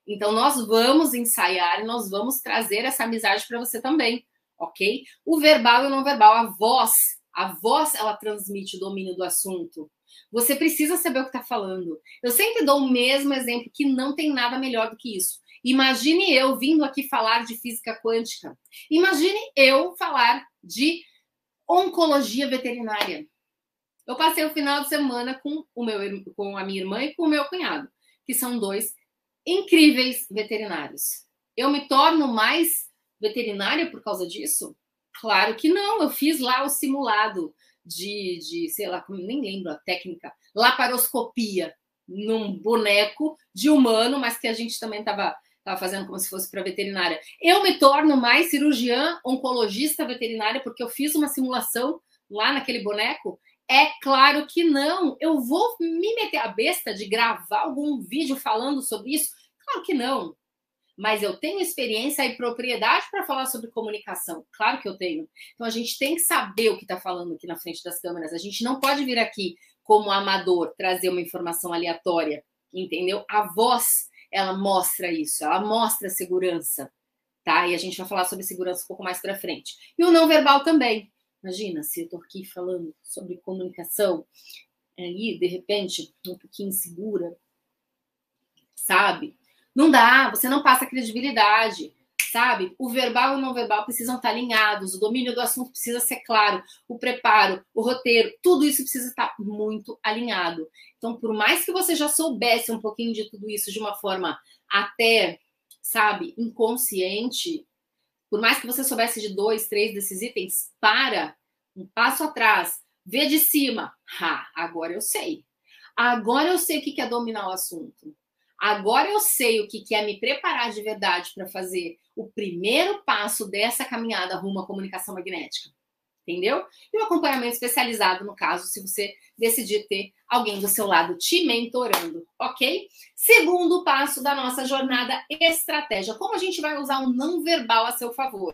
Então, nós vamos ensaiar e nós vamos trazer essa amizade para você também, ok? O verbal e o não verbal, a voz, a voz, ela transmite o domínio do assunto. Você precisa saber o que está falando. Eu sempre dou o mesmo exemplo, que não tem nada melhor do que isso. Imagine eu vindo aqui falar de física quântica. Imagine eu falar de oncologia veterinária. Eu passei o final de semana com, o meu, com a minha irmã e com o meu cunhado, que são dois incríveis veterinários. Eu me torno mais veterinária por causa disso? Claro que não. Eu fiz lá o simulado de, de sei lá, nem lembro a técnica, laparoscopia num boneco de humano, mas que a gente também estava estava fazendo como se fosse para veterinária. Eu me torno mais cirurgiã, oncologista veterinária, porque eu fiz uma simulação lá naquele boneco? É claro que não. Eu vou me meter a besta de gravar algum vídeo falando sobre isso? Claro que não. Mas eu tenho experiência e propriedade para falar sobre comunicação. Claro que eu tenho. Então a gente tem que saber o que está falando aqui na frente das câmeras. A gente não pode vir aqui como amador trazer uma informação aleatória, entendeu? A voz ela mostra isso, ela mostra segurança, tá? E a gente vai falar sobre segurança um pouco mais para frente. E o não verbal também. Imagina se eu tô aqui falando sobre comunicação, aí de repente um pouquinho insegura, sabe? Não dá, você não passa credibilidade sabe? O verbal e o não verbal precisam estar alinhados, o domínio do assunto precisa ser claro, o preparo, o roteiro, tudo isso precisa estar muito alinhado. Então, por mais que você já soubesse um pouquinho de tudo isso de uma forma até, sabe, inconsciente, por mais que você soubesse de dois, três desses itens, para um passo atrás, vê de cima. Ha, agora eu sei. Agora eu sei o que é dominar o assunto. Agora eu sei o que é me preparar de verdade para fazer o primeiro passo dessa caminhada rumo à comunicação magnética. Entendeu? E o acompanhamento especializado, no caso, se você decidir ter alguém do seu lado te mentorando, ok? Segundo passo da nossa jornada estratégia: como a gente vai usar o não verbal a seu favor?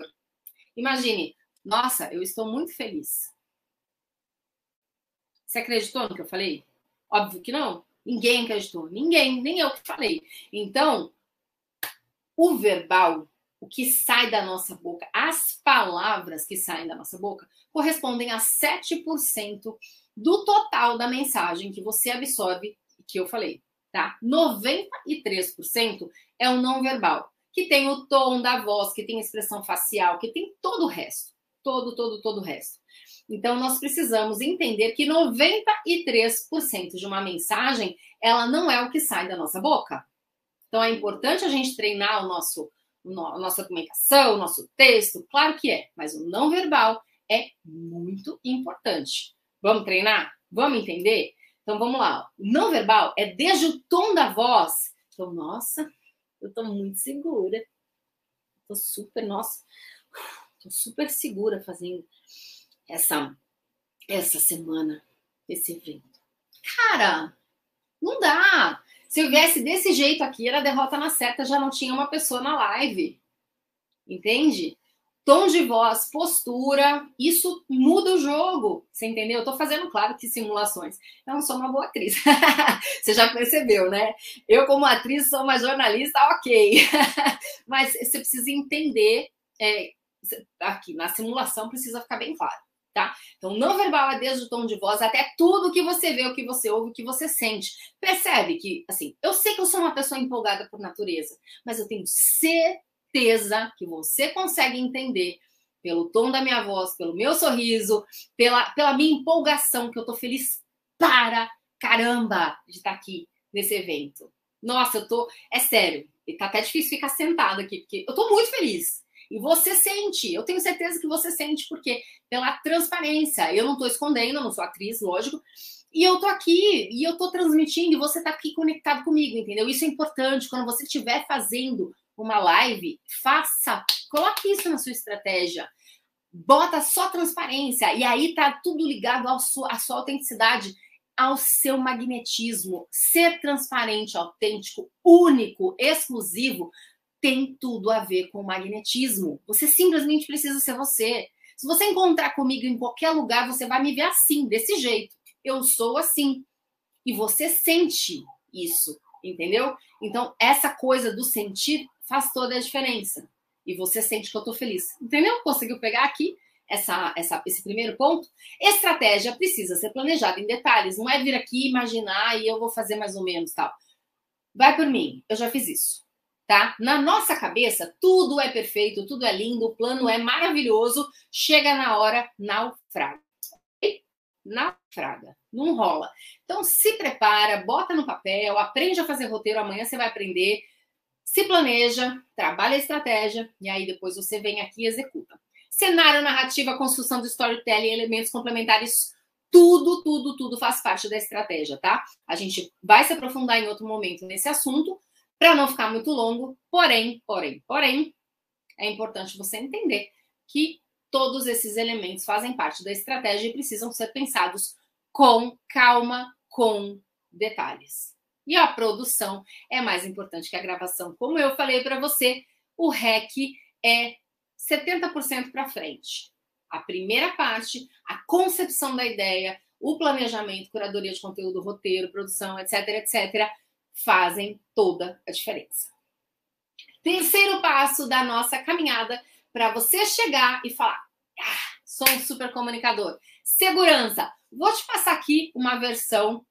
Imagine, nossa, eu estou muito feliz. Você acreditou no que eu falei? Óbvio que não. Ninguém acreditou, ninguém, nem eu que falei. Então, o verbal, o que sai da nossa boca, as palavras que saem da nossa boca, correspondem a 7% do total da mensagem que você absorve, que eu falei, tá? 93% é o não verbal, que tem o tom da voz, que tem expressão facial, que tem todo o resto. Todo, todo, todo o resto. Então, nós precisamos entender que 93% de uma mensagem, ela não é o que sai da nossa boca. Então, é importante a gente treinar o nosso, a nossa comunicação, o nosso texto, claro que é, mas o não verbal é muito importante. Vamos treinar? Vamos entender? Então, vamos lá. Não verbal é desde o tom da voz. Então, nossa, eu tô muito segura. Tô super, nossa, tô super segura fazendo essa essa semana esse evento. Cara, não dá. Se eu viesse desse jeito aqui, era derrota na certa, já não tinha uma pessoa na live. Entende? Tom de voz, postura, isso muda o jogo. Você entendeu? Eu tô fazendo, claro, que simulações. Eu não sou uma boa atriz. você já percebeu, né? Eu, como atriz, sou uma jornalista, ok. Mas você precisa entender. É, aqui na simulação precisa ficar bem claro tá? Então, não verbal é desde o tom de voz até tudo que você vê, o que você ouve, o que você sente. Percebe que, assim, eu sei que eu sou uma pessoa empolgada por natureza, mas eu tenho certeza que você consegue entender pelo tom da minha voz, pelo meu sorriso, pela, pela minha empolgação, que eu tô feliz para caramba de estar aqui nesse evento. Nossa, eu tô. É sério. Tá até difícil ficar sentado aqui, porque eu tô muito feliz. E você sente, eu tenho certeza que você sente, porque pela transparência, eu não tô escondendo, eu não sou atriz, lógico, e eu tô aqui, e eu tô transmitindo, e você tá aqui conectado comigo, entendeu? Isso é importante, quando você estiver fazendo uma live, faça, coloque isso na sua estratégia. Bota só transparência, e aí tá tudo ligado à sua, à sua autenticidade ao seu magnetismo. Ser transparente, autêntico, único, exclusivo, tem tudo a ver com o magnetismo. Você simplesmente precisa ser você. Se você encontrar comigo em qualquer lugar, você vai me ver assim, desse jeito. Eu sou assim. E você sente isso, entendeu? Então, essa coisa do sentir faz toda a diferença. E você sente que eu tô feliz. Entendeu? Conseguiu pegar aqui? essa, essa, esse primeiro ponto, estratégia precisa ser planejada em detalhes. Não é vir aqui imaginar e eu vou fazer mais ou menos tal. Vai por mim, eu já fiz isso, tá? Na nossa cabeça, tudo é perfeito, tudo é lindo, o plano é maravilhoso. Chega na hora, naufraga. Naufraga, não rola. Então se prepara, bota no papel, aprende a fazer roteiro. Amanhã você vai aprender. Se planeja, trabalha a estratégia e aí depois você vem aqui e executa. Cenário, narrativa, construção do storytelling, elementos complementares, tudo, tudo, tudo faz parte da estratégia, tá? A gente vai se aprofundar em outro momento nesse assunto, para não ficar muito longo. Porém, porém, porém, é importante você entender que todos esses elementos fazem parte da estratégia e precisam ser pensados com calma, com detalhes. E a produção é mais importante que a gravação. Como eu falei para você, o REC é 70% para frente. A primeira parte, a concepção da ideia, o planejamento, curadoria de conteúdo, roteiro, produção, etc, etc, fazem toda a diferença. Terceiro passo da nossa caminhada para você chegar e falar: ah, sou um super comunicador. Segurança. Vou te passar aqui uma versão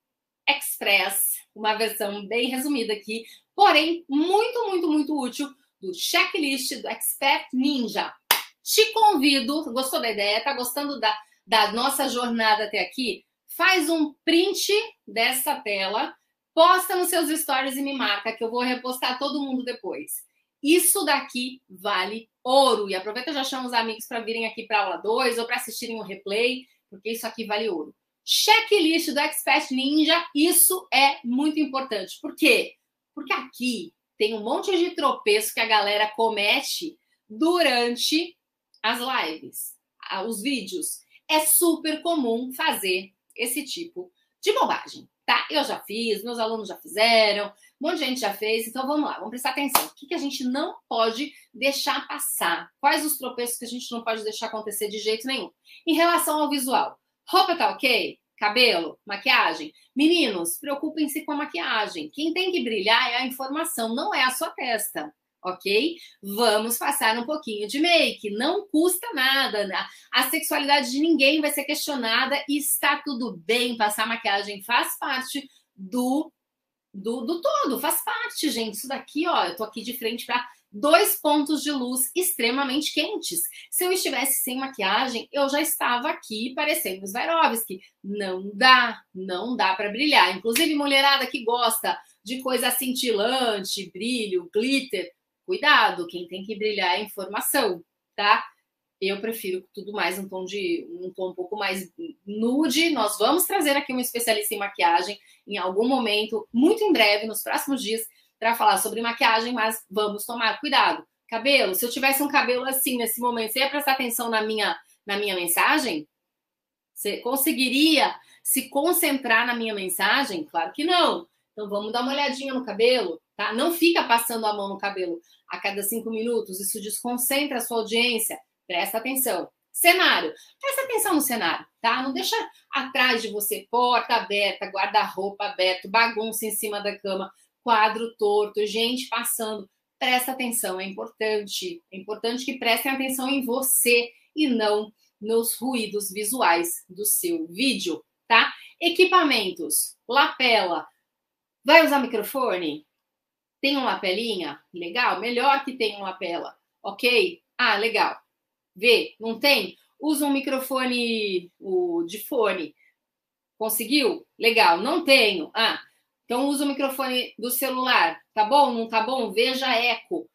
express, uma versão bem resumida aqui, porém muito, muito, muito útil do checklist do Expert Ninja. Te convido, gostou da ideia? Tá gostando da, da nossa jornada até aqui? Faz um print dessa tela, posta nos seus stories e me marca que eu vou repostar todo mundo depois. Isso daqui vale ouro. E aproveita já chama os amigos para virem aqui para aula 2 ou para assistirem o replay, porque isso aqui vale ouro. Checklist do Expert Ninja, isso é muito importante. Por quê? Porque aqui tem um monte de tropeço que a galera comete durante as lives, os vídeos. É super comum fazer esse tipo de bobagem, tá? Eu já fiz, meus alunos já fizeram, um monte de gente já fez, então vamos lá, vamos prestar atenção. O que, que a gente não pode deixar passar? Quais os tropeços que a gente não pode deixar acontecer de jeito nenhum? Em relação ao visual, roupa tá ok? cabelo, maquiagem. Meninos, preocupem-se com a maquiagem. Quem tem que brilhar é a informação, não é a sua testa, ok? Vamos passar um pouquinho de make, não custa nada. Né? A sexualidade de ninguém vai ser questionada e está tudo bem. Passar maquiagem faz parte do, do, do todo, faz parte, gente. Isso daqui, ó, eu tô aqui de frente para dois pontos de luz extremamente quentes. Se eu estivesse sem maquiagem, eu já estava aqui parecendo Swarovski. Não dá, não dá para brilhar. Inclusive, mulherada que gosta de coisa cintilante, brilho, glitter, cuidado, quem tem que brilhar é informação, tá? Eu prefiro tudo mais um tom de um tom um pouco mais nude. Nós vamos trazer aqui um especialista em maquiagem em algum momento, muito em breve, nos próximos dias, para falar sobre maquiagem, mas vamos tomar cuidado. Cabelo, se eu tivesse um cabelo assim nesse momento, você ia prestar atenção na minha, na minha mensagem? Você conseguiria se concentrar na minha mensagem? Claro que não. Então vamos dar uma olhadinha no cabelo, tá? Não fica passando a mão no cabelo a cada cinco minutos, isso desconcentra a sua audiência. Presta atenção. Cenário. Presta atenção no cenário, tá? Não deixa atrás de você porta aberta, guarda-roupa aberto, bagunça em cima da cama quadro torto, gente passando. Presta atenção, é importante. É importante que prestem atenção em você e não nos ruídos visuais do seu vídeo, tá? Equipamentos, lapela. Vai usar microfone? Tem uma lapelinha? Legal, melhor que tenha uma lapela, ok? Ah, legal. Vê, não tem? Usa um microfone o, de fone. Conseguiu? Legal, não tenho. Ah, Então usa o microfone do celular. Tá bom? Não tá bom? Veja eco.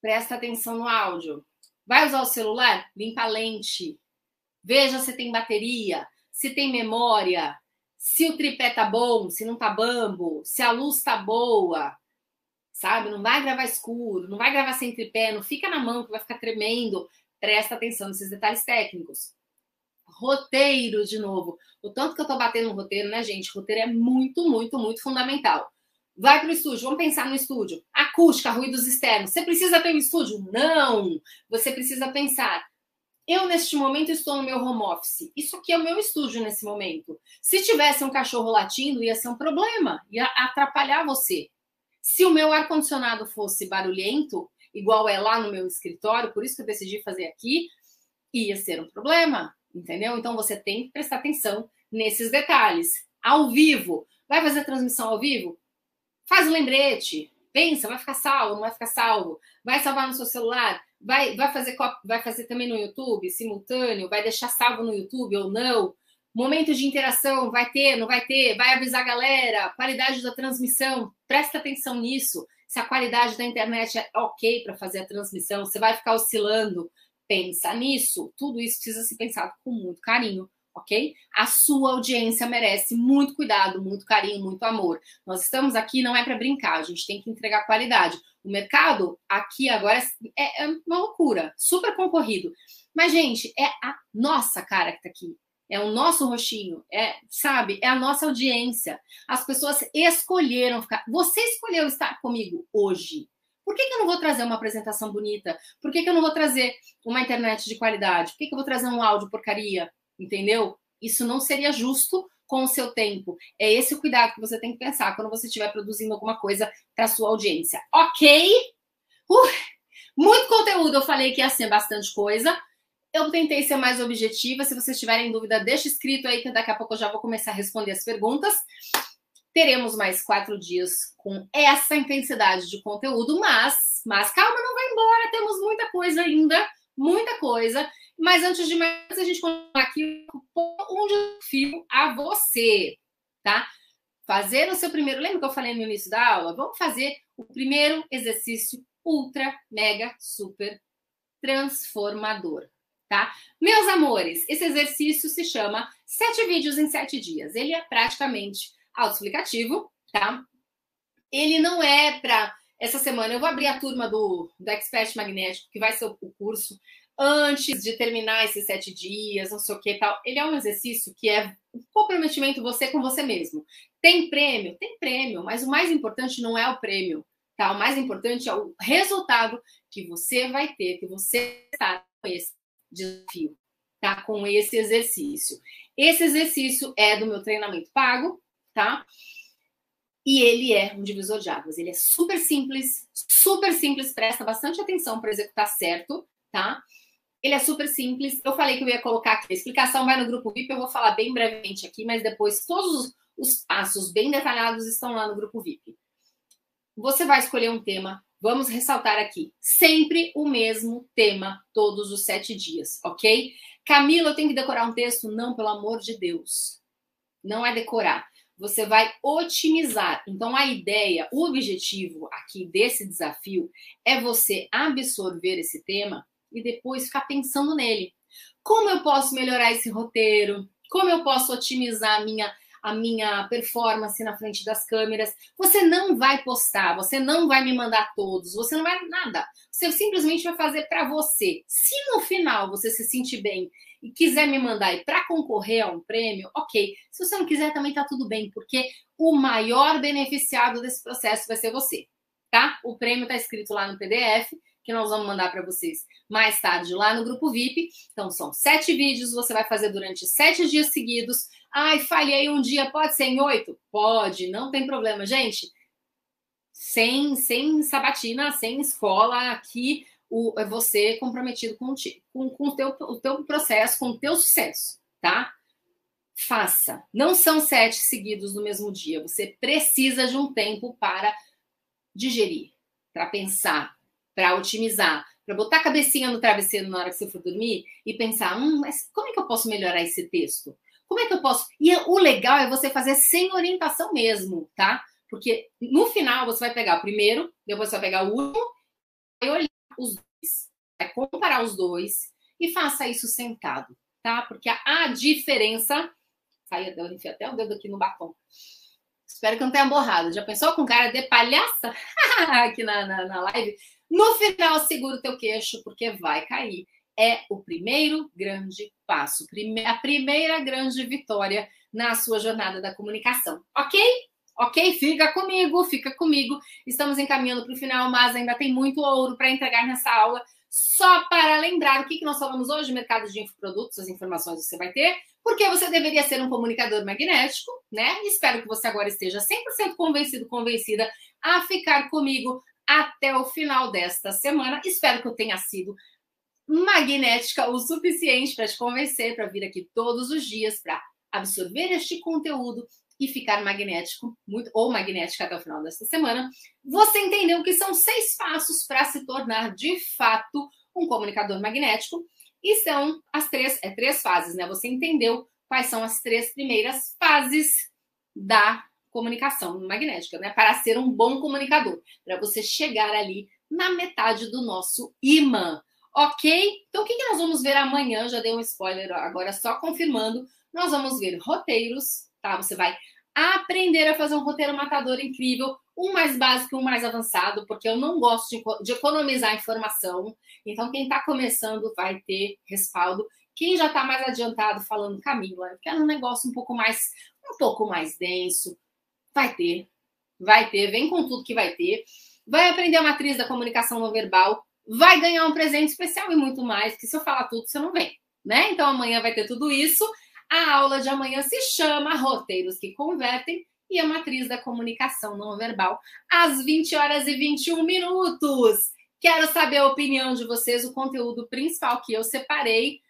Presta atenção no áudio. Vai usar o celular? Limpa a lente. Veja se tem bateria, se tem memória, se o tripé tá bom, se não tá bambo, se a luz tá boa. Sabe? Não vai gravar escuro, não vai gravar sem tripé, não fica na mão que vai ficar tremendo. Presta atenção nesses detalhes técnicos. Roteiro, de novo. O tanto que eu tô batendo no roteiro, né, gente? Roteiro é muito, muito, muito fundamental. Vai para o estúdio, vamos pensar no estúdio. Acústica, ruídos externos. Você precisa ter um estúdio? Não! Você precisa pensar. Eu, neste momento, estou no meu home office. Isso aqui é o meu estúdio nesse momento. Se tivesse um cachorro latindo, ia ser um problema, ia atrapalhar você. Se o meu ar-condicionado fosse barulhento, igual é lá no meu escritório, por isso que eu decidi fazer aqui, ia ser um problema, entendeu? Então você tem que prestar atenção nesses detalhes. Ao vivo, vai fazer transmissão ao vivo? Faz o lembrete, pensa, vai ficar salvo, não vai ficar salvo, vai salvar no seu celular, vai, vai, fazer, vai fazer também no YouTube, simultâneo, vai deixar salvo no YouTube ou não. Momento de interação, vai ter, não vai ter, vai avisar a galera, qualidade da transmissão, presta atenção nisso. Se a qualidade da internet é ok para fazer a transmissão, você vai ficar oscilando, pensa nisso. Tudo isso precisa ser pensado com muito carinho ok? A sua audiência merece muito cuidado, muito carinho, muito amor. Nós estamos aqui não é para brincar, a gente tem que entregar qualidade. O mercado aqui agora é, é uma loucura, super concorrido. Mas, gente, é a nossa cara que tá aqui. É o nosso rostinho, é, sabe? É a nossa audiência. As pessoas escolheram ficar. Você escolheu estar comigo hoje. Por que, que, eu não vou trazer uma apresentação bonita? Por que, que eu não vou trazer uma internet de qualidade? Por que, que eu vou trazer um áudio porcaria? entendeu? Isso não seria justo com o seu tempo. É esse o cuidado que você tem que pensar quando você estiver produzindo alguma coisa para sua audiência. Ok? Uh, muito conteúdo, eu falei que ia ser bastante coisa. Eu tentei ser mais objetiva. Se vocês tiverem dúvida, deixa escrito aí que daqui a pouco eu já vou começar a responder as perguntas. Teremos mais quatro dias com essa intensidade de conteúdo, mas, mas calma, não vai embora. Temos muita coisa ainda, muita coisa. Mas antes de mais, a gente colocar aqui um desafio a você, tá? Fazer o seu primeiro. Lembra que eu falei no início da aula? Vamos fazer o primeiro exercício ultra, mega, super transformador, tá? Meus amores, esse exercício se chama Sete Vídeos em Sete Dias. Ele é praticamente autoexplicativo, tá? Ele não é para essa semana. Eu vou abrir a turma do, do Expert Magnético, que vai ser o curso antes de terminar esses sete dias, não sei o que tal. Ele é um exercício que é um comprometimento você com você mesmo. Tem prêmio? Tem prêmio, mas o mais importante não é o prêmio, tá? O mais importante é o resultado que você vai ter, que você está com esse desafio, tá? Com esse exercício. Esse exercício é do meu treinamento pago, tá? E ele é um divisor de águas. Ele é super simples, super simples, presta bastante atenção para executar certo, tá? Ele é super simples. Eu falei que eu ia colocar aqui. A explicação vai no grupo VIP, eu vou falar bem brevemente aqui, mas depois todos os passos bem detalhados estão lá no grupo VIP. Você vai escolher um tema. Vamos ressaltar aqui. Sempre o mesmo tema, todos os sete dias, ok? Camila, eu tenho que decorar um texto? Não, pelo amor de Deus. Não é decorar. Você vai otimizar. Então, a ideia, o objetivo aqui desse desafio é você absorver esse tema e depois ficar pensando nele. Como eu posso melhorar esse roteiro? Como eu posso otimizar a minha a minha performance na frente das câmeras. Você não vai postar, você não vai me mandar todos, você não vai nada. Você simplesmente vai fazer para você. Se no final você se sentir bem e quiser me mandar e para concorrer a um prêmio, ok. Se você não quiser, também tá tudo bem, porque o maior beneficiado desse processo vai ser você, tá? O prêmio tá escrito lá no PDF que nós vamos mandar para vocês mais tarde lá no grupo VIP. Então, são sete vídeos, você vai fazer durante sete dias seguidos. Ai, falhei um dia, pode ser em oito? Pode, não tem problema, gente. Sem, sem sabatina, sem escola, aqui o, é você comprometido com, com, com o, teu, o teu processo, com o teu sucesso, tá? Faça. Não são sete seguidos no mesmo dia. Você precisa de um tempo para digerir, para pensar, para otimizar, para botar a cabecinha no travesseiro na hora que você for dormir e pensar, hum, mas como é que eu posso melhorar esse texto? Como é que eu posso? E o legal é você fazer sem orientação mesmo, tá? Porque no final você vai pegar o primeiro, depois você vai pegar o último, vai olhar os dois, vai comparar os dois e faça isso sentado, tá? Porque a, diferença. Sai, eu enfiei até o dedo aqui no batom. Espero que não tenha borrado. Já pensou com cara de palhaça aqui na, na, na live? No final, segura o teu queixo, porque vai cair é o primeiro grande passo, a primeira grande vitória na sua jornada da comunicação. Ok? Ok? Fica comigo, fica comigo. Estamos encaminhando para o final, mas ainda tem muito ouro para entregar nessa aula. Só para lembrar o que, que nós falamos hoje, mercado de infoprodutos, as informações você vai ter, porque você deveria ser um comunicador magnético, né? Espero que você agora esteja 100% convencido, convencida a ficar comigo até o final desta semana. Espero que eu tenha sido magnética o suficiente para te convencer para vir aqui todos os dias para absorver este conteúdo e ficar magnético muito ou magnética até o final desta semana. Você entendeu que são seis passos para se tornar de fato um comunicador magnético e são as três é três fases, né? Você entendeu quais são as três primeiras fases da comunicação magnética, né? Para ser um bom comunicador, para você chegar ali na metade do nosso imã. Ok? Então, o que, que nós vamos ver amanhã? Já dei um spoiler, agora só confirmando. Nós vamos ver roteiros, tá? Você vai aprender a fazer um roteiro matador incrível, um mais básico e um mais avançado, porque eu não gosto de, de economizar informação. Então, quem está começando vai ter respaldo. Quem já está mais adiantado falando, Camila, eu quero um negócio um pouco mais, um pouco mais denso, vai ter, vai ter, vem com tudo que vai ter. Vai aprender a matriz da comunicação não verbal, vai ganhar um presente especial e muito mais, que se eu falar tudo, você não vem, né? Então amanhã vai ter tudo isso. A aula de amanhã se chama Roteiros que Convertem e a Matriz da Comunicação Não Verbal, às 20 horas e 21 minutos. Quero saber a opinião de vocês, o conteúdo principal que eu separei,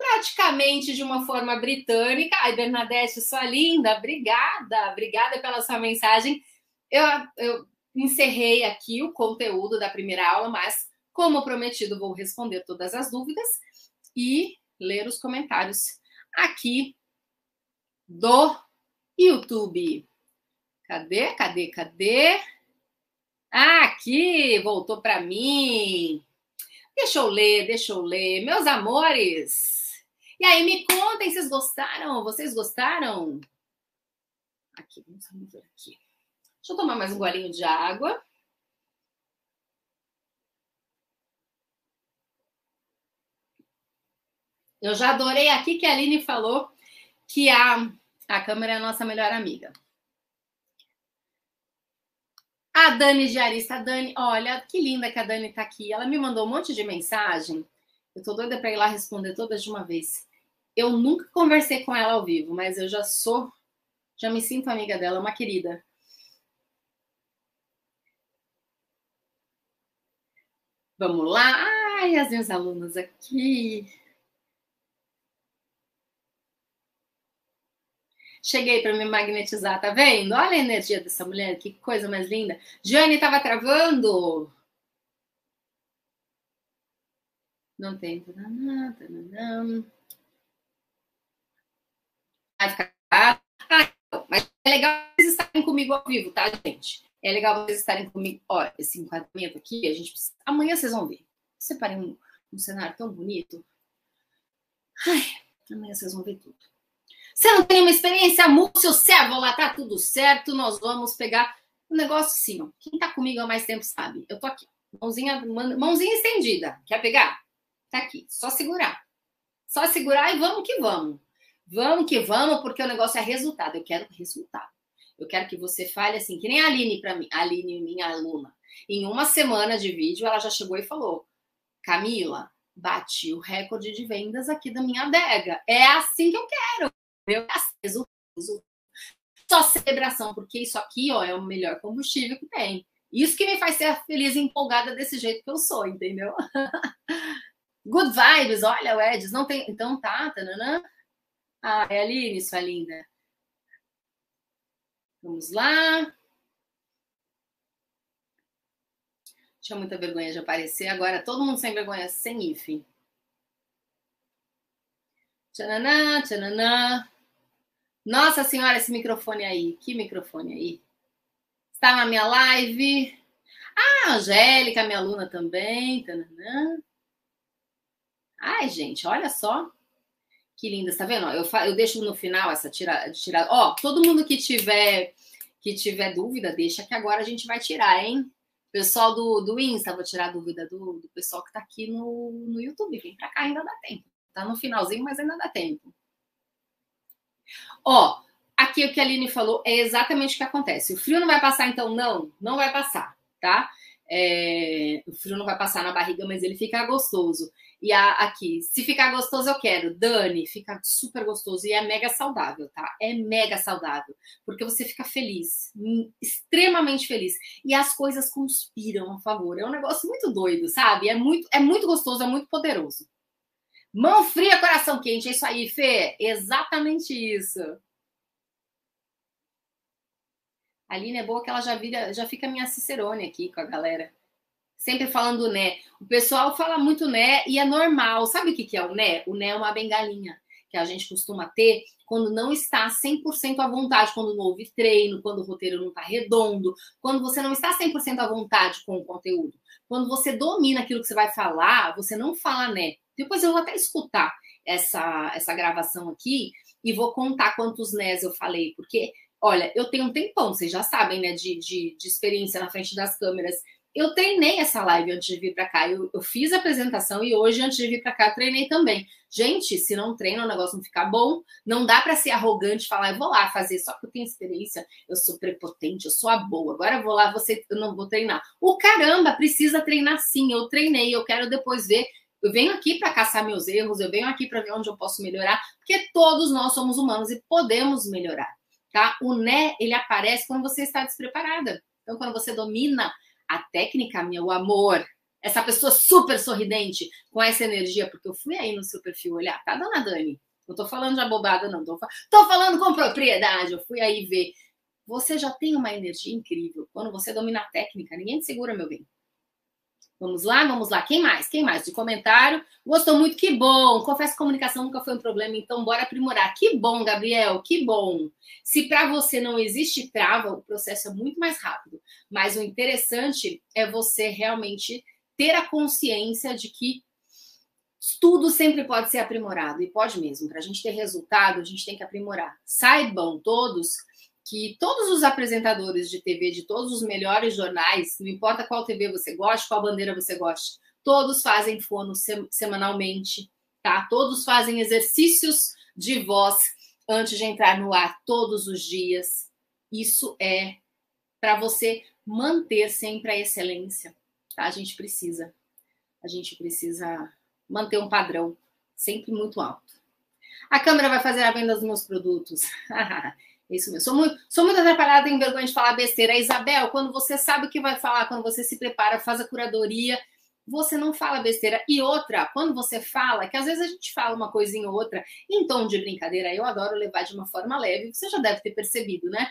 praticamente de uma forma britânica. Ai, Bernadette, sua linda, obrigada, obrigada pela sua mensagem. Eu, eu encerrei aqui o conteúdo da primeira aula, mas, como prometido, vou responder todas as dúvidas e ler os comentários aqui do YouTube. Cadê? Cadê? Cadê? Aqui, voltou para mim. Deixa eu ler, deixa eu ler. Meus amores. E aí, me contem, vocês gostaram? Vocês gostaram? Aqui, vamos ver aqui. Deixa eu tomar mais um golinho de água. Eu já adorei aqui que a Aline falou que a, a câmera é a nossa melhor amiga. A Dani Diarista, a Dani, olha que linda que a Dani tá aqui. Ela me mandou um monte de mensagem. Eu tô doida para ir lá responder todas de uma vez. Eu nunca conversei com ela ao vivo, mas eu já sou, já me sinto amiga dela, uma querida. Vamos lá. Ai, as minhas alunas aqui. Cheguei para me magnetizar, tá vendo? Olha a energia dessa mulher, que coisa mais linda. Jane estava travando. Não tem. Vai ficar. Ah, mas é legal vocês estarem comigo ao vivo, tá, gente? É legal vocês estarem comigo. Olha, esse enquadramento aqui, a gente precisa... Amanhã vocês vão ver. Separei um, um cenário tão bonito. Ai, amanhã vocês vão ver tudo. Você não tem uma experiência múcio, lá tá tudo certo. Nós vamos pegar um negócio assim, ó. Quem tá comigo há mais tempo sabe. Eu tô aqui. Mãozinha, mãozinha estendida. Quer pegar? Tá aqui. Só segurar. Só segurar e vamos que vamos. Vamos que vamos, porque o negócio é resultado. Eu quero resultado. Eu quero que você fale assim, que nem a Aline para mim, a Aline, minha aluna. Em uma semana de vídeo, ela já chegou e falou: Camila, bati o recorde de vendas aqui da minha adega. É assim que eu quero. Eu aceso, só celebração, porque isso aqui ó, é o melhor combustível que tem. Isso que me faz ser feliz e empolgada desse jeito que eu sou, entendeu? Good vibes, olha, o não tem. Então tá, tananã. Ah, é Aline, sua linda. Vamos lá. Tinha muita vergonha de aparecer, agora todo mundo sem vergonha, sem if. Tchananã, tchananã. Nossa senhora, esse microfone aí. Que microfone aí? Está na minha live. Ah, Angélica, minha aluna também. Tananã. Ai, gente, olha só. Que linda, tá vendo? Eu, eu deixo no final essa tirada. Tira... Ó, todo mundo que tiver que tiver dúvida, deixa que agora a gente vai tirar, hein? Pessoal do, do Insta, vou tirar a dúvida do, do pessoal que tá aqui no, no YouTube. Vem pra cá, ainda dá tempo. Tá no finalzinho, mas ainda dá tempo. Ó, aqui o que a Aline falou é exatamente o que acontece. O frio não vai passar, então? Não, não vai passar, tá? É, o frio não vai passar na barriga, mas ele fica gostoso. E a, aqui, se ficar gostoso, eu quero. Dani, fica super gostoso e é mega saudável, tá? É mega saudável, porque você fica feliz, hum, extremamente feliz. E as coisas conspiram a favor. É um negócio muito doido, sabe? É muito, é muito gostoso, é muito poderoso. Mão fria, coração quente, é isso aí, Fê. Exatamente isso. A Aline é boa que ela já, vira, já fica minha cicerone aqui com a galera. Sempre falando né. O pessoal fala muito né e é normal. Sabe o que, que é o né? O né é uma bengalinha que a gente costuma ter quando não está 100% à vontade, quando não houve treino, quando o roteiro não está redondo, quando você não está 100% à vontade com o conteúdo. Quando você domina aquilo que você vai falar, você não fala né. Depois eu vou até escutar essa, essa gravação aqui e vou contar quantos nés eu falei, porque Olha, eu tenho um tempão, vocês já sabem, né, de, de, de experiência na frente das câmeras. Eu treinei essa live antes de vir para cá. Eu, eu, fiz a apresentação e hoje, antes de vir para cá, treinei também. Gente, se não treina, o negócio não fica bom. Não dá para ser arrogante e falar, eu vou lá fazer só que eu tenho experiência, eu sou prepotente, eu sou a boa. Agora vou lá, você, eu não vou treinar. O caramba, precisa treinar sim. Eu treinei, eu quero depois ver eu venho aqui para caçar meus erros, eu venho aqui para ver onde eu posso melhorar, porque todos nós somos humanos e podemos melhorar tá? O né, ele aparece quando você está despreparada. Então, quando você domina a técnica, meu amor, essa pessoa super sorridente, com essa energia, porque eu fui aí no seu perfil olhar, tá, dona Dani? Não tô falando de abobada, não. Tô, tô falando com propriedade. Eu fui aí ver. Você já tem uma energia incrível. Quando você domina a técnica, ninguém te segura, meu bem. Vamos lá, vamos lá. Quem mais? Quem mais? De comentário. Gostou muito, que bom. Confesso que comunicação nunca foi um problema, então bora aprimorar. Que bom, Gabriel, que bom. Se para você não existe trava, o processo é muito mais rápido. Mas o interessante é você realmente ter a consciência de que tudo sempre pode ser aprimorado, e pode mesmo. Para a gente ter resultado, a gente tem que aprimorar. Saibam todos que todos os apresentadores de TV de todos os melhores jornais, não importa qual TV você gosta, qual bandeira você gosta, todos fazem fono semanalmente, tá? Todos fazem exercícios de voz antes de entrar no ar todos os dias. Isso é para você manter sempre a excelência, tá? A gente precisa. A gente precisa manter um padrão sempre muito alto. A câmera vai fazer a venda dos meus produtos. Isso mesmo. Sou muito, sou muito atrapalhada, em vergonha de falar besteira. Isabel, quando você sabe o que vai falar, quando você se prepara, faz a curadoria, você não fala besteira. E outra, quando você fala, que às vezes a gente fala uma coisinha ou outra em tom de brincadeira, eu adoro levar de uma forma leve, você já deve ter percebido, né?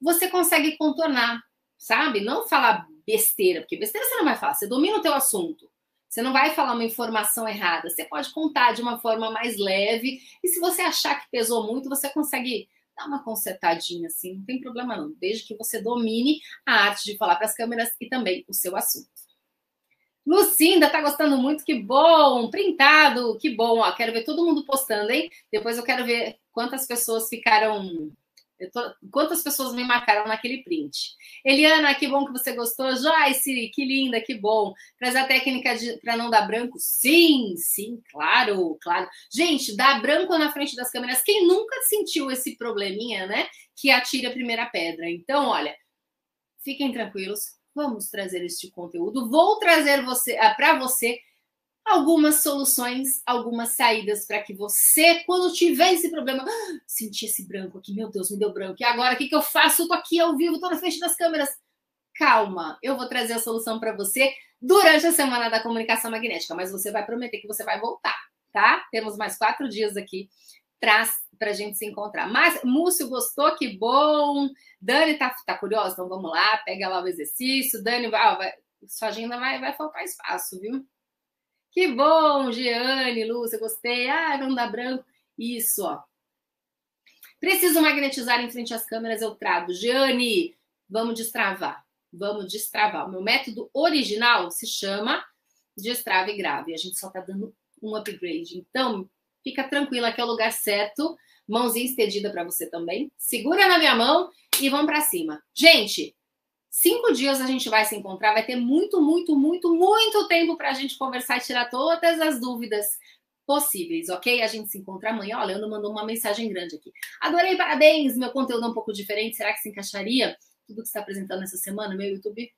Você consegue contornar, sabe? Não falar besteira, porque besteira você não vai falar, você domina o teu assunto. Você não vai falar uma informação errada, você pode contar de uma forma mais leve, e se você achar que pesou muito, você consegue dá uma consertadinha assim, não tem problema não, desde que você domine a arte de falar para as câmeras e também o seu assunto. Lucinda tá gostando muito, que bom! Printado, que bom! Ó, quero ver todo mundo postando, hein? Depois eu quero ver quantas pessoas ficaram Tô... Quantas pessoas me marcaram naquele print? Eliana, que bom que você gostou. Joyce, que linda, que bom. Traz a técnica para não dar branco? Sim, sim, claro, claro. Gente, dar branco na frente das câmeras. Quem nunca sentiu esse probleminha, né? Que atire a primeira pedra. Então, olha, fiquem tranquilos. Vamos trazer este conteúdo. Vou trazer você ah, para você algumas soluções, algumas saídas para que você, quando tiver esse problema, ah, senti esse branco aqui, meu Deus, me deu branco. E agora o que, que eu faço? Tô aqui ao vivo, tô na frente das câmeras. Calma, eu vou trazer a solução para você durante a semana da comunicação magnética, mas você vai prometer que você vai voltar, tá? Temos mais quatro dias aqui para a gente se encontrar. Mas, Múcio gostou, que bom. Dani tá, tá curiosa? Então vamos lá, pega lá o exercício. Dani, vai, vai sua agenda vai, vai faltar espaço, viu? Que bom, Giane, Lúcia, gostei. Ah, não dá branco. Isso, ó. Preciso magnetizar em frente às câmeras, eu trago. Jeane, vamos destravar. Vamos destravar. O meu método original se chama destrava e grave. A gente só tá dando um upgrade. Então, fica tranquila que é o lugar certo. Mãozinha estendida para você também. Segura na minha mão e vamos para cima. Gente, cinco dias a gente vai se encontrar. Vai ter muito, muito, muito, muito tempo para a gente conversar e tirar todas as dúvidas possíveis, ok? A gente se encontra amanhã. Olha, Leandro mandou uma mensagem grande aqui. Adorei, parabéns! Meu conteúdo é um pouco diferente. Será que se encaixaria tudo que está apresentando essa semana no meu YouTube?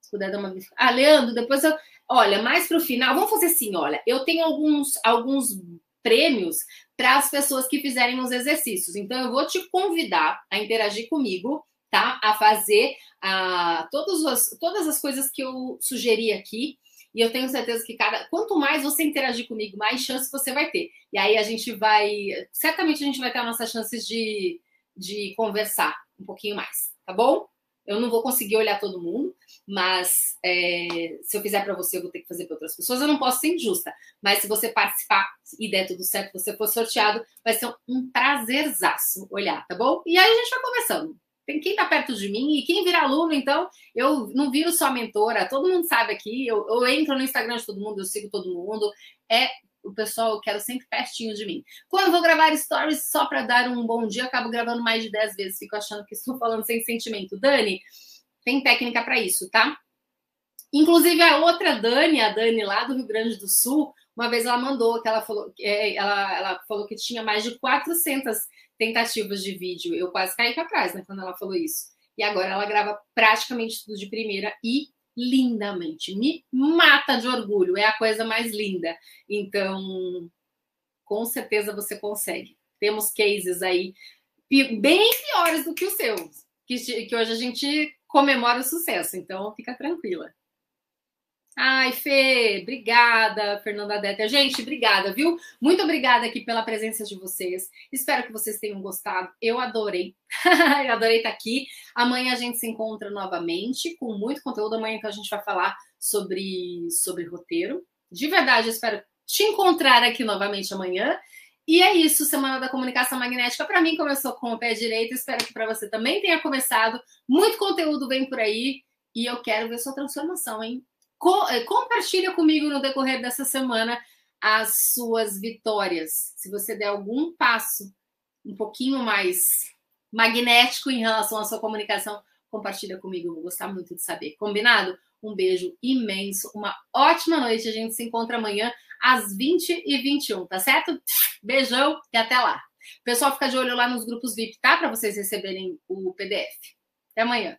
Se puder dar uma. Ah, Leandro, depois eu. Olha, mais para o final, vamos fazer assim: olha, eu tenho alguns, alguns prêmios para as pessoas que fizerem os exercícios. Então, eu vou te convidar a interagir comigo, tá? A fazer uh, todas, as, todas as coisas que eu sugeri aqui e eu tenho certeza que cada quanto mais você interagir comigo, mais chance você vai ter. E aí a gente vai, certamente a gente vai ter as nossas chances de, de conversar um pouquinho mais, tá bom? Eu não vou conseguir olhar todo mundo, mas é, se eu fizer para você, eu vou ter que fazer para outras pessoas. Eu não posso ser injusta, mas se você participar e der tudo certo, você for sorteado, vai ser um prazerzaço olhar, tá bom? E aí a gente vai conversando tem quem está perto de mim e quem vira aluno, então eu não viro só mentora, todo mundo sabe aqui, eu, eu entro no Instagram de todo mundo, eu sigo todo mundo, é o pessoal, eu quero sempre pertinho de mim. Quando eu vou gravar stories só para dar um bom dia, acabo gravando mais de 10 vezes, fico achando que estou falando sem sentimento. Dani, tem técnica para isso, tá? Inclusive a outra Dani, a Dani lá do Rio Grande do Sul, uma vez ela mandou que ela falou, é, ela, ela falou que tinha mais de 400 tentativas de vídeo. Eu quase caí para trás, né, quando ela falou isso. E agora ela grava praticamente tudo de primeira e lindamente. Me mata de orgulho, é a coisa mais linda. Então, com certeza você consegue. Temos cases aí bem piores do que os seus, que, que hoje a gente comemora o sucesso, então fica tranquila. Ai, Fê, obrigada, Fernanda Detter. Gente, obrigada, viu? Muito obrigada aqui pela presença de vocês. Espero que vocês tenham gostado. Eu adorei. Eu adorei estar aqui. Amanhã a gente se encontra novamente com muito conteúdo. Amanhã então a gente vai falar sobre, sobre roteiro. De verdade, espero te encontrar aqui novamente amanhã. E é isso, Semana da Comunicação Magnética. Para mim começou com o pé direito. Espero que para você também tenha começado. Muito conteúdo vem por aí. E eu quero ver sua transformação, hein? Co eh, compartilha comigo no decorrer dessa semana as suas vitórias. Se você der algum passo um pouquinho mais magnético em relação à sua comunicação, compartilha comigo. Eu vou gostar muito de saber. Combinado? Um beijo imenso, uma ótima noite. A gente se encontra amanhã às 20 e 21, tá certo? Beijão e até lá. Pessoal, fica de olho lá nos grupos VIP, tá? Para vocês receberem o PDF. Até amanhã.